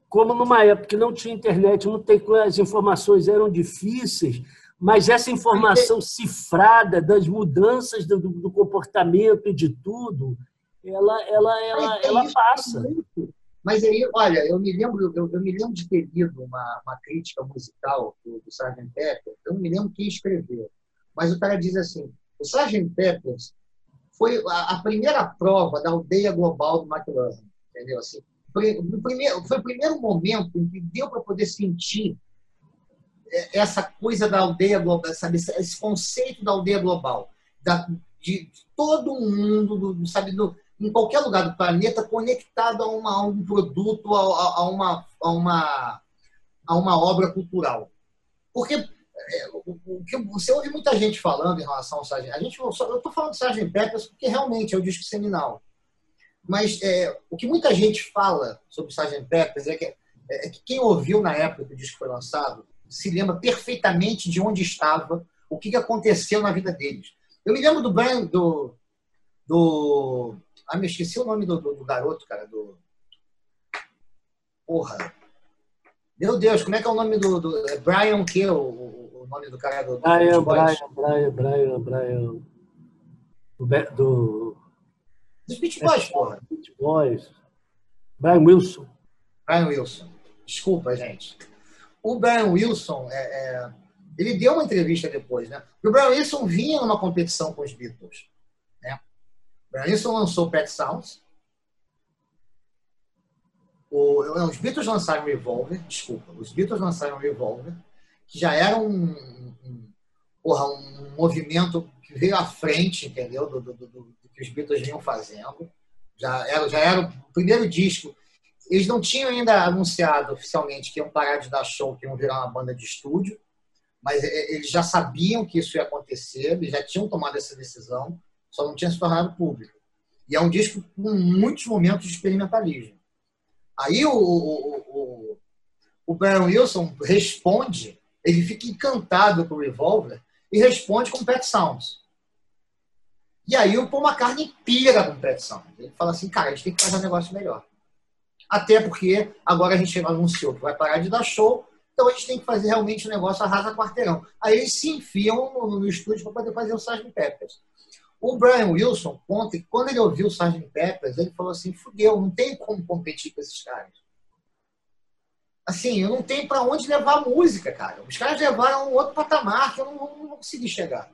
como numa época que não tinha internet, não tem, as informações eram difíceis, mas essa informação cifrada das mudanças do, do comportamento e de tudo ela, ela, ela, ela passa. Mas aí, olha, eu me lembro, eu, eu me lembro de ter lido uma, uma crítica musical do, do Sgt. Pepper, eu não me lembro quem escreveu, mas o cara diz assim, o Sgt. Peppers foi a, a, primeira prova da aldeia global do McLaren, entendeu? Assim, foi, o primeiro, foi o primeiro momento em que deu para poder sentir é, essa coisa da aldeia global, sabe, esse conceito da aldeia global, da, de todo mundo, do, sabe, do, em qualquer lugar do planeta conectado a, uma, a um produto, a, a, uma, a, uma, a uma obra cultural. Porque é, o que você ouve muita gente falando em relação ao Sgt. A gente, eu estou falando do Sgt. Peppers porque realmente é o disco seminal. Mas é, o que muita gente fala sobre o Sgt. Peppers é que, é que quem ouviu na época que o disco foi lançado se lembra perfeitamente de onde estava, o que aconteceu na vida deles. Eu me lembro do Brian, do, do ah, me esqueci o nome do, do, do garoto, cara, do. Porra. Meu Deus, como é que é o nome do. do... É Brian que o, nome do cara do. Brian, Brian, Brian, Brian, Brian. Do. do... Dos Beach Boys, porra. Beach Boys. Brian Wilson. Brian Wilson. Desculpa, gente. O Brian Wilson, é, é... ele deu uma entrevista depois, né? O Brian Wilson vinha numa competição com os Beatles. Branson lançou Pet Sounds. O, os Beatles lançaram Revolver, desculpa, os Beatles lançaram Revolver, que já era um, um, porra, um movimento que veio à frente, entendeu? Do, do, do, do, que os Beatles vinham fazendo. Já era, já era o primeiro disco. Eles não tinham ainda anunciado oficialmente que iam parar de dar show, que iam virar uma banda de estúdio, mas eles já sabiam que isso ia acontecer, eles já tinham tomado essa decisão só não tinha se tornado público. E é um disco com muitos momentos de experimentalismo. Aí o, o, o, o Wilson responde, ele fica encantado com o Revolver e responde com Pet Sounds. E aí o Paul McCartney pira com Pet Sounds. Ele fala assim, cara, a gente tem que fazer um negócio melhor. Até porque agora a gente anunciou que vai parar de dar show, então a gente tem que fazer realmente um negócio arrasa quarteirão. Aí eles se enfiam no, no estúdio para poder fazer o Sgt. Peppers. O Brian Wilson conta que quando ele ouviu o Sgt. Peppers, ele falou assim: fudeu, não tem como competir com esses caras. Assim, eu não tenho para onde levar a música, cara. Os caras levaram um outro patamar que eu não, não, vou conseguir chegar.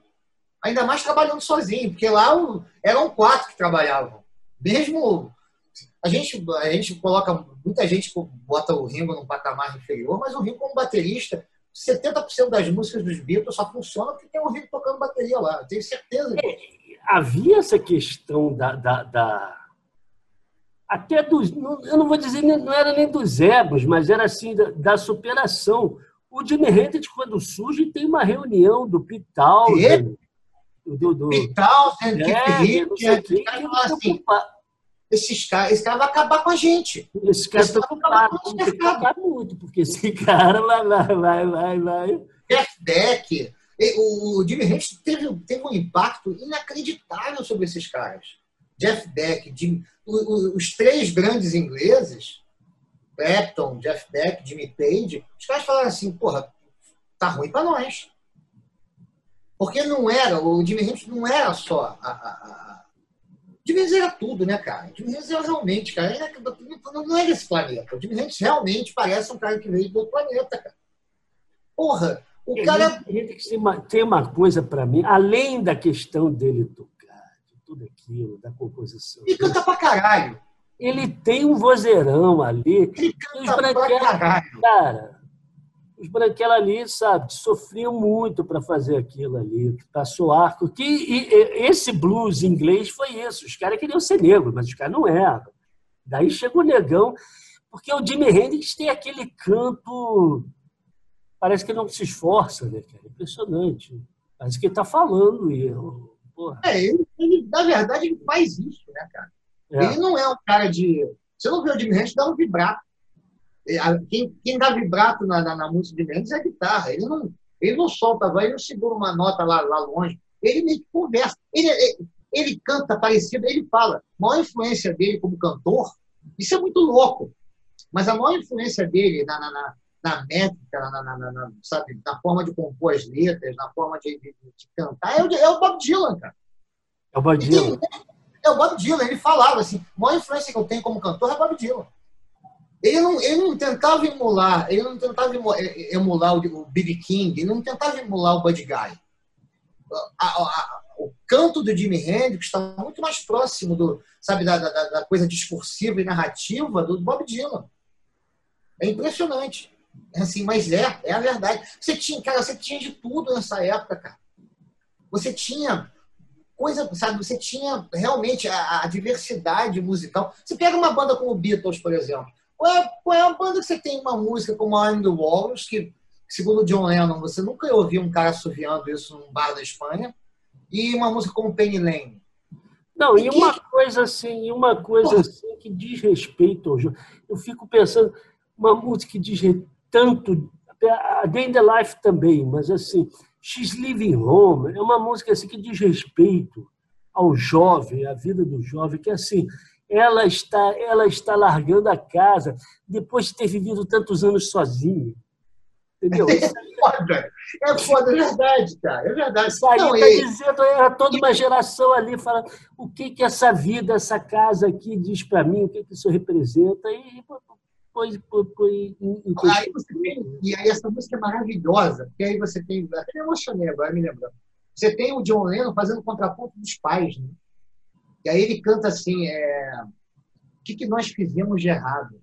Ainda mais trabalhando sozinho, porque lá eram quatro que trabalhavam. Mesmo. A gente, a gente coloca. Muita gente bota o Ringo num patamar inferior, mas o Ringo, como baterista, 70% das músicas dos Beatles só funcionam porque tem um Ringo tocando bateria lá. Eu tenho certeza disso. É, havia essa questão da, da, da até dos, eu não vou dizer, não era nem dos egos, mas era assim, da, da superação. O Jimmy Hendrix, quando surge, tem uma reunião do Pital. Do, do, Pital, é, que, assim, esses caras, esse cara vai acabar com a gente. Esse cara está ocupado, tem que acabar muito, porque esse cara vai, vai, vai, vai, vai. Jeff Beck, o Jimmy Hendrix teve, teve um impacto inacreditável sobre esses caras. Jeff Beck, Jim, os três grandes ingleses, Clapton, Jeff Beck, Jimmy Page, os caras falaram assim, porra, tá ruim para nós. Porque não era, o Jimmy Hendrix não era só a, a, a Jimmy Hendrix era tudo, né, cara? Jimmy Hendrix era realmente, cara, era, não é desse planeta. O Jimmy Hendrix realmente parece um cara que veio do outro planeta, cara. Porra, o cara... Tem uma, tem uma coisa para mim, além da questão dele tudo aquilo, da composição. E canta pra caralho. Ele tem um vozeirão ali. Ele canta pra caralho. Cara, os branquelos ali, sabe, sofriam muito para fazer aquilo ali, para soar. Que, e, e, esse blues inglês foi isso. Os caras queriam ser negros, mas os caras não eram. Daí chegou o negão, porque o Jimi Hendrix tem aquele canto. Parece que não se esforça, né, cara? Impressionante. Parece que ele está falando. E, Porra. É, ele, ele, na verdade, ele faz isso, né, cara? É. Ele não é um cara de. Você não vê o Jimmy Hendrix dar um vibrato. É, quem, quem dá vibrato na, na, na música de Hendrix é a guitarra. Ele não, ele não solta a voz, ele não segura uma nota lá, lá longe. Ele meio que conversa. Ele, ele, ele canta parecido, ele fala. A maior influência dele como cantor, isso é muito louco. Mas a maior influência dele na, na, na métrica, na, na, na, sabe, na forma de compor as letras, na forma de, de, de cantar, é o, é o, Bob Dylan, cara. É o Bob Dylan. é o Bob Dylan. Ele falava assim, a maior influência que eu tenho como cantor é Bob Dylan. Ele não, ele não tentava emular, ele não tentava emular o, o B.B. King, ele não tentava emular o Buddy Guy. A, a, a, o canto do Jimi Hendrix está muito mais próximo do, sabe, da, da, da coisa discursiva e narrativa do Bob Dylan. É impressionante. Assim, mas é, é a verdade. Você tinha, cara, você tinha de tudo nessa época, cara. Você tinha coisa, sabe? Você tinha realmente a, a diversidade musical. Você pega uma banda como Beatles, por exemplo. Qual é, qual é a banda que você tem uma música como I'm the Walrus, que, segundo John Lennon, você nunca ouviu um cara assoviando isso num bar da Espanha, e uma música como Penny Lane. Não, e, e uma que... coisa assim, uma coisa assim que diz respeito ao jogo. Eu fico pensando, uma música que diz tanto. A Day in the Life também, mas assim, She's Living Home é uma música assim, que diz respeito ao jovem, à vida do jovem, que assim, ela está, ela está largando a casa depois de ter vivido tantos anos sozinha. Entendeu? É foda, é foda, é verdade, cara, é verdade. Isso aí está é... dizendo, era toda uma geração ali falando o que, que essa vida, essa casa aqui diz para mim, o que, que isso representa, e aí você tem, e aí essa música é maravilhosa, porque aí você tem, até me emocionei agora, me lembrando. Você tem o John Lennon fazendo contraponto dos pais, né? E aí ele canta assim, é, o que, que nós fizemos de errado?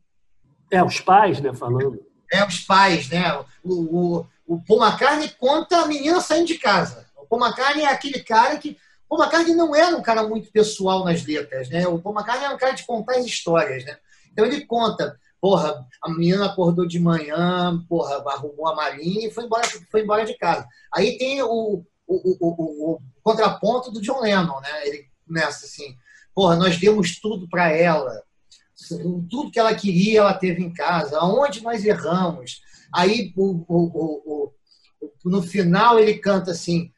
É, os pais, né, falando. É, os pais, né? O, o, o Paul McCartney conta a menina saindo de casa. O Paul McCartney é aquele cara que... O Paul McCartney não era um cara muito pessoal nas letras, né? O Paul McCartney era um cara de contar as histórias, né? Então ele conta Porra, a menina acordou de manhã, porra, arrumou a malinha e foi embora, foi embora de casa. Aí tem o, o, o, o contraponto do John Lennon, né? Ele começa assim, porra, nós demos tudo para ela. Tudo que ela queria, ela teve em casa. Aonde nós erramos? Aí, o, no final, ele canta assim: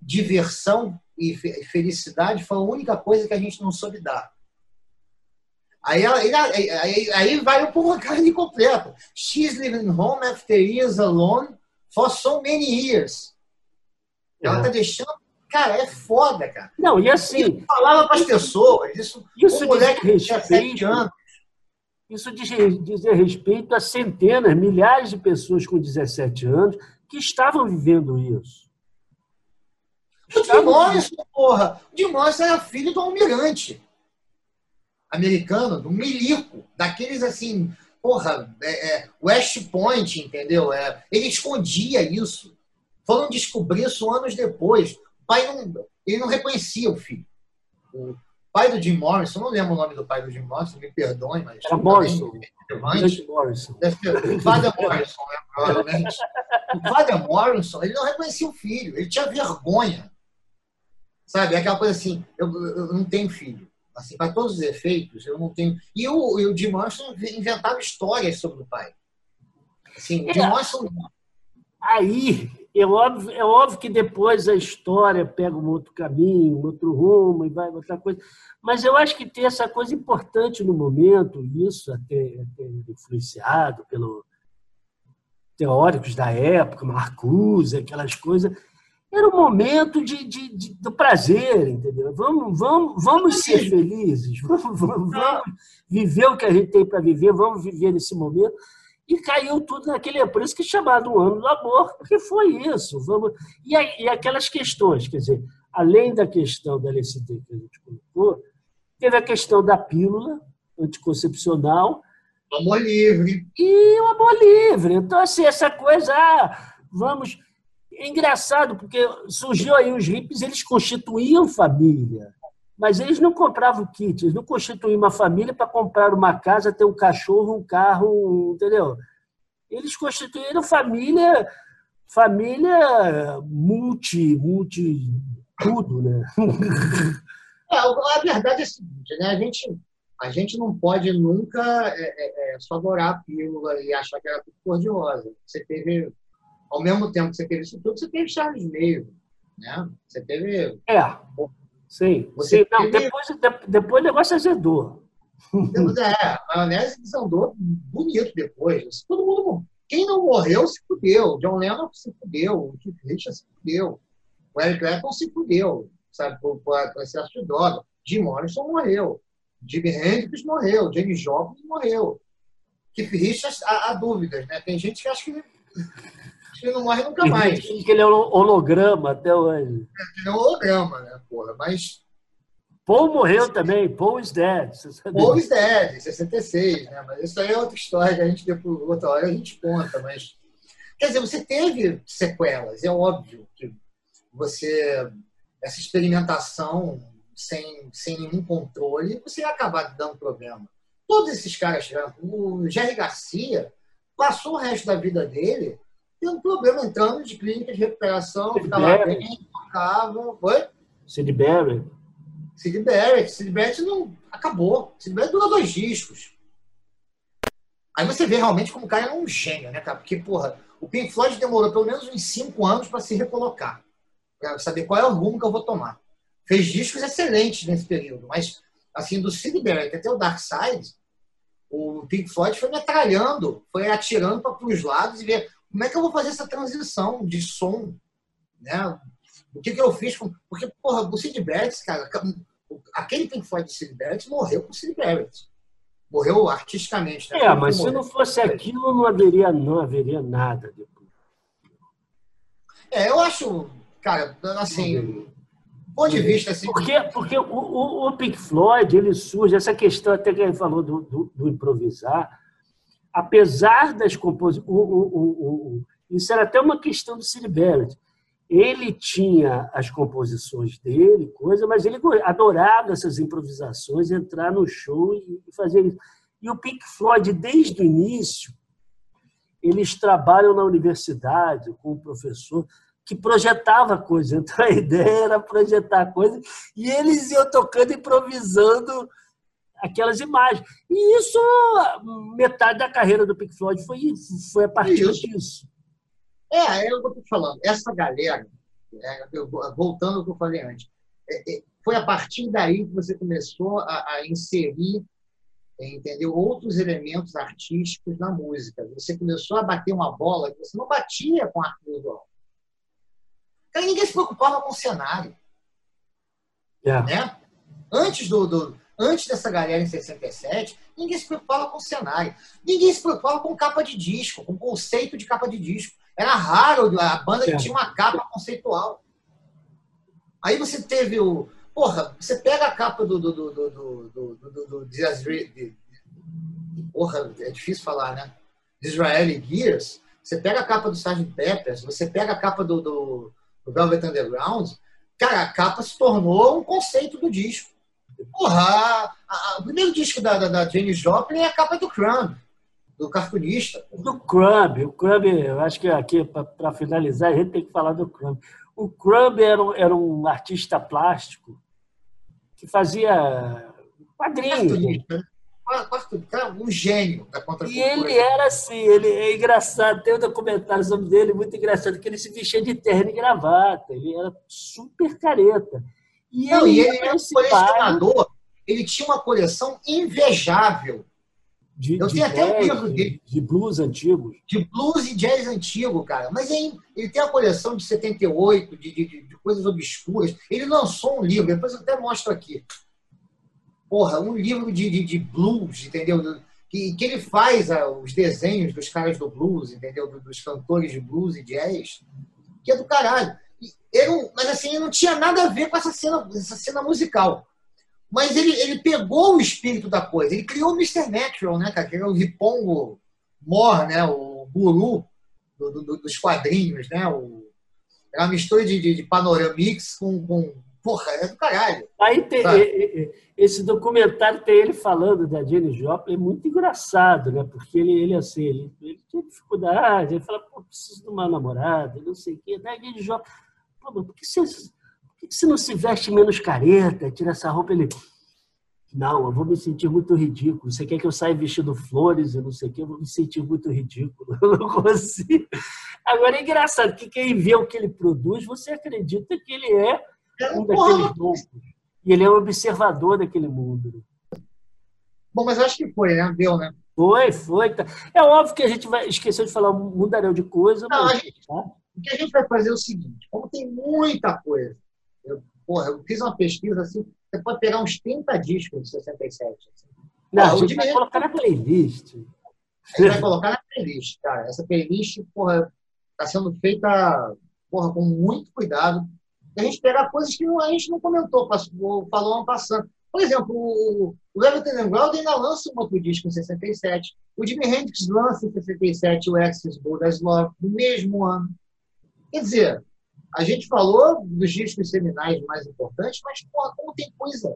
diversão e felicidade foi a única coisa que a gente não soube dar. Aí, ela, aí, aí, aí vai o Paul McCartney completo. She's living home after years alone for so many years. Ela é. tá deixando. Cara, é foda, cara. Não, e assim. Isso falava para as pessoas. Isso, isso um moleque de 17 anos. Isso diz, diz respeito a centenas, milhares de pessoas com 17 anos que estavam vivendo isso. O Jim Morrison, porra. O Jim Morrison era filho do almirante americano, do milico, daqueles assim, porra, é, é, West Point, entendeu? É, ele escondia isso. Foram descobrir isso anos depois. O pai não, ele não reconhecia o filho. O pai do Jim Morrison, não lembro o nome do pai do Jim Morrison, me perdoe, mas. Era Morrison. Morrison. Deve ser o Vader Morrison, né, provavelmente. O Vader Morrison, ele não reconhecia o filho, ele tinha vergonha. Sabe? É aquela coisa assim, eu, eu não tenho filho. Assim, para todos os efeitos, eu não tenho. E o, e o Jim Morrison inventava histórias sobre o pai. Assim, é. Jim Morrison. Aí, é óbvio, é óbvio que depois a história pega um outro caminho, um outro rumo e vai outra coisa. Mas eu acho que tem essa coisa importante no momento, isso até, até influenciado pelos teóricos da época, Marcuse, aquelas coisas era o momento de, de, de, do prazer, entendeu? Vamos, vamos, vamos ser felizes, vamos, vamos, vamos viver o que a gente tem para viver, vamos viver nesse momento. E caiu tudo naquele, é por isso que é chamado ano do amor, porque foi isso. Vamos, e, e aquelas questões, quer dizer, além da questão da LSD que a gente colocou, teve a questão da pílula anticoncepcional. O amor livre. E o amor livre. Então, assim, essa coisa, ah, vamos é engraçado, porque surgiu aí os hippies, eles constituíam família, mas eles não compravam kit, eles não constituíam uma família para comprar uma casa, ter um cachorro, um carro, entendeu? Eles constituíram família, família multi, multi, tudo, né? É, a verdade é a seguinte, né? A gente, a gente não pode nunca é, é, é só a pílula e achar que era tudo cor-de-rosa. Você teve ao mesmo tempo que você teve isso tudo, você teve Charles Meio, né? Você teve... É, sim. Você sim. Não, depois, depois o negócio azedou. É, a maionese desandou bonito depois. Todo mundo... Quem não morreu se fudeu. John Lennon se fudeu. O Keith Richards se fudeu. O Eric Clapton se fudeu, sabe, por, por excesso de droga. Jim Morrison morreu. Jimi Hendrix morreu. James Joplin morreu. Keith Richards, há, há dúvidas, né? Tem gente que acha que ele não morre nunca mais. que ele é um holograma até hoje. É, ele é um holograma, né, porra? Mas. Paul morreu também, Paul is dead. Paul is dead, 66, né? Mas isso aí é outra história que a gente outra hora a gente conta, mas. Quer dizer, você teve sequelas, é óbvio que você. Essa experimentação sem, sem nenhum controle, você ia acabar dando problema. Todos esses caras tiveram. O Jerry Garcia passou o resto da vida dele tendo problema entrando de clínica de recuperação, Sid ficava Barrett. bem, tocava. Oi? Sid Barrett. Sid Barrett. Sid Barrett não acabou. Sid Barrett dura dois discos. Aí você vê realmente como o cara é um gênio, né, cara? Porque, porra, o Pink Floyd demorou pelo menos uns cinco anos para se recolocar. Para saber qual é o rumo que eu vou tomar. Fez discos excelentes nesse período, mas, assim, do Sid Barrett até o Dark Side, o Pink Floyd foi metralhando, foi atirando para os lados e ver como é que eu vou fazer essa transição de som? Né? O que, que eu fiz? Com... Porque, porra, o Sid Barrett, cara, aquele Pink Floyd de Sid Barrett morreu com o Sid Barrett. Morreu artisticamente. Né? É, mas se não fosse aquilo, não haveria, não haveria nada depois. É, eu acho, cara, assim, ponto de vista assim. Porque, porque o, o, o Pink Floyd, ele surge, essa questão até que ele falou do, do, do improvisar, apesar das composições. Isso era até uma questão do Barrett. Ele tinha as composições dele, coisa, mas ele adorava essas improvisações, entrar no show e fazer isso. E o Pink Floyd, desde o início, eles trabalham na universidade com um professor que projetava coisa. Então a ideia era projetar coisa e eles iam tocando, improvisando aquelas imagens. E isso, metade da carreira do Pink Floyd foi, foi a partir isso. disso. É, é o que eu estou falando. Essa galera, é, voltando ao que eu falei antes, é, é, foi a partir daí que você começou a, a inserir entendeu? outros elementos artísticos na música. Você começou a bater uma bola que você não batia com arte visual. Aí ninguém se preocupava com o cenário. Yeah. Né? Antes do, do, antes dessa galera em 67, ninguém se preocupava com cenário. Ninguém se preocupava com capa de disco, com conceito de capa de disco. Era raro a banda que tinha uma capa conceitual. Aí você teve o. Porra, você pega a capa do, do, do, do, do, do, do, do porra, é difícil falar, né? Israeli Gears, você pega a capa do Sgt. Peppers, você pega a capa do, do, do Velvet Underground, cara, a capa se tornou um conceito do disco. Porra, a, a, o primeiro disco da, da, da Janis Joplin é a capa do Crumb, do cartunista. Do Crumb. O Crumb, eu acho que aqui, para finalizar, a gente tem que falar do Crumb. O Crumb era, era um artista plástico que fazia quadrinhos. Né? um gênio da E ele era assim, ele é engraçado, tem um documentário sobre dele muito engraçado, que ele se vestia de terno e gravata, ele era super careta. E, Não, ele, e ele era um colecionador, ele tinha uma coleção invejável. De, Eu tenho até um livro dele. De blues antigos. De blues e jazz antigo, cara. Mas ele, ele tem a coleção de 78, de, de, de coisas obscuras. Ele lançou um livro, depois eu até mostro aqui porra, um livro de, de, de blues, entendeu? Que, que ele faz ah, os desenhos dos caras do blues, entendeu? Dos cantores de blues e jazz, que é do caralho. Ele, mas assim, ele não tinha nada a ver com essa cena, essa cena musical. Mas ele, ele pegou o espírito da coisa. Ele criou o Mr. Natural, né, cara? Que era o Ripongo Mor, né? O guru do, do, dos quadrinhos, né? O, era uma mistura de, de, de Panoramix com, com porra, é do caralho. Aí tem, esse documentário tem ele falando da Jenny Joplin, é muito engraçado, né? Porque ele, ele assim, ele, ele tinha dificuldade, ele fala, pô, preciso de uma namorada, não sei o quê. Da Jenny Joplin, pô, por que, você, por que você não se veste menos careta, tira essa roupa? Ele, não, eu vou me sentir muito ridículo. Você quer que eu saia vestido flores e não sei o quê? Eu vou me sentir muito ridículo. Eu não consigo. Agora é engraçado que quem vê o que ele produz, você acredita que ele é um daqueles loucos. E ele é um observador daquele mundo. Bom, mas acho que foi, né? Deu, né? Foi, foi. É óbvio que a gente vai esquecer de falar um mundaréu de coisa. Não, mas, gente, tá? O que a gente vai fazer é o seguinte: como tem muita coisa, eu, porra, eu fiz uma pesquisa assim, você pode pegar uns 30 discos de 67. Assim. Não, a gente vai colocar na playlist. A gente vai colocar na playlist, cara. Essa playlist, porra, está sendo feita porra, com muito cuidado a gente pegar coisas que a gente não comentou, falou ano passando. Por exemplo, o, o Everton Underground ainda lança um outro disco em 67. O Jimi Hendrix lança em 67 o Axis Gold as Love, no mesmo ano. Quer dizer, a gente falou dos discos seminais mais importantes, mas, porra, como tem coisa.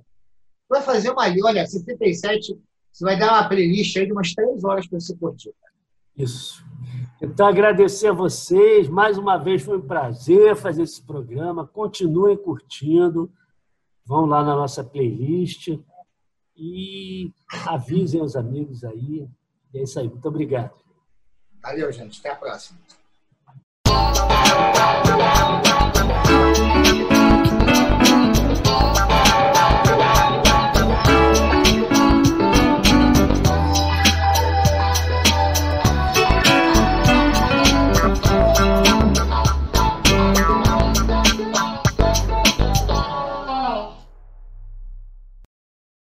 Vai fazer uma. Olha, 67, você vai dar uma playlist aí de umas três horas para você curtir. Isso. Então, agradecer a vocês. Mais uma vez foi um prazer fazer esse programa. Continuem curtindo. Vão lá na nossa playlist e avisem os amigos aí. É isso aí. Muito obrigado. Valeu, gente. Até a próxima.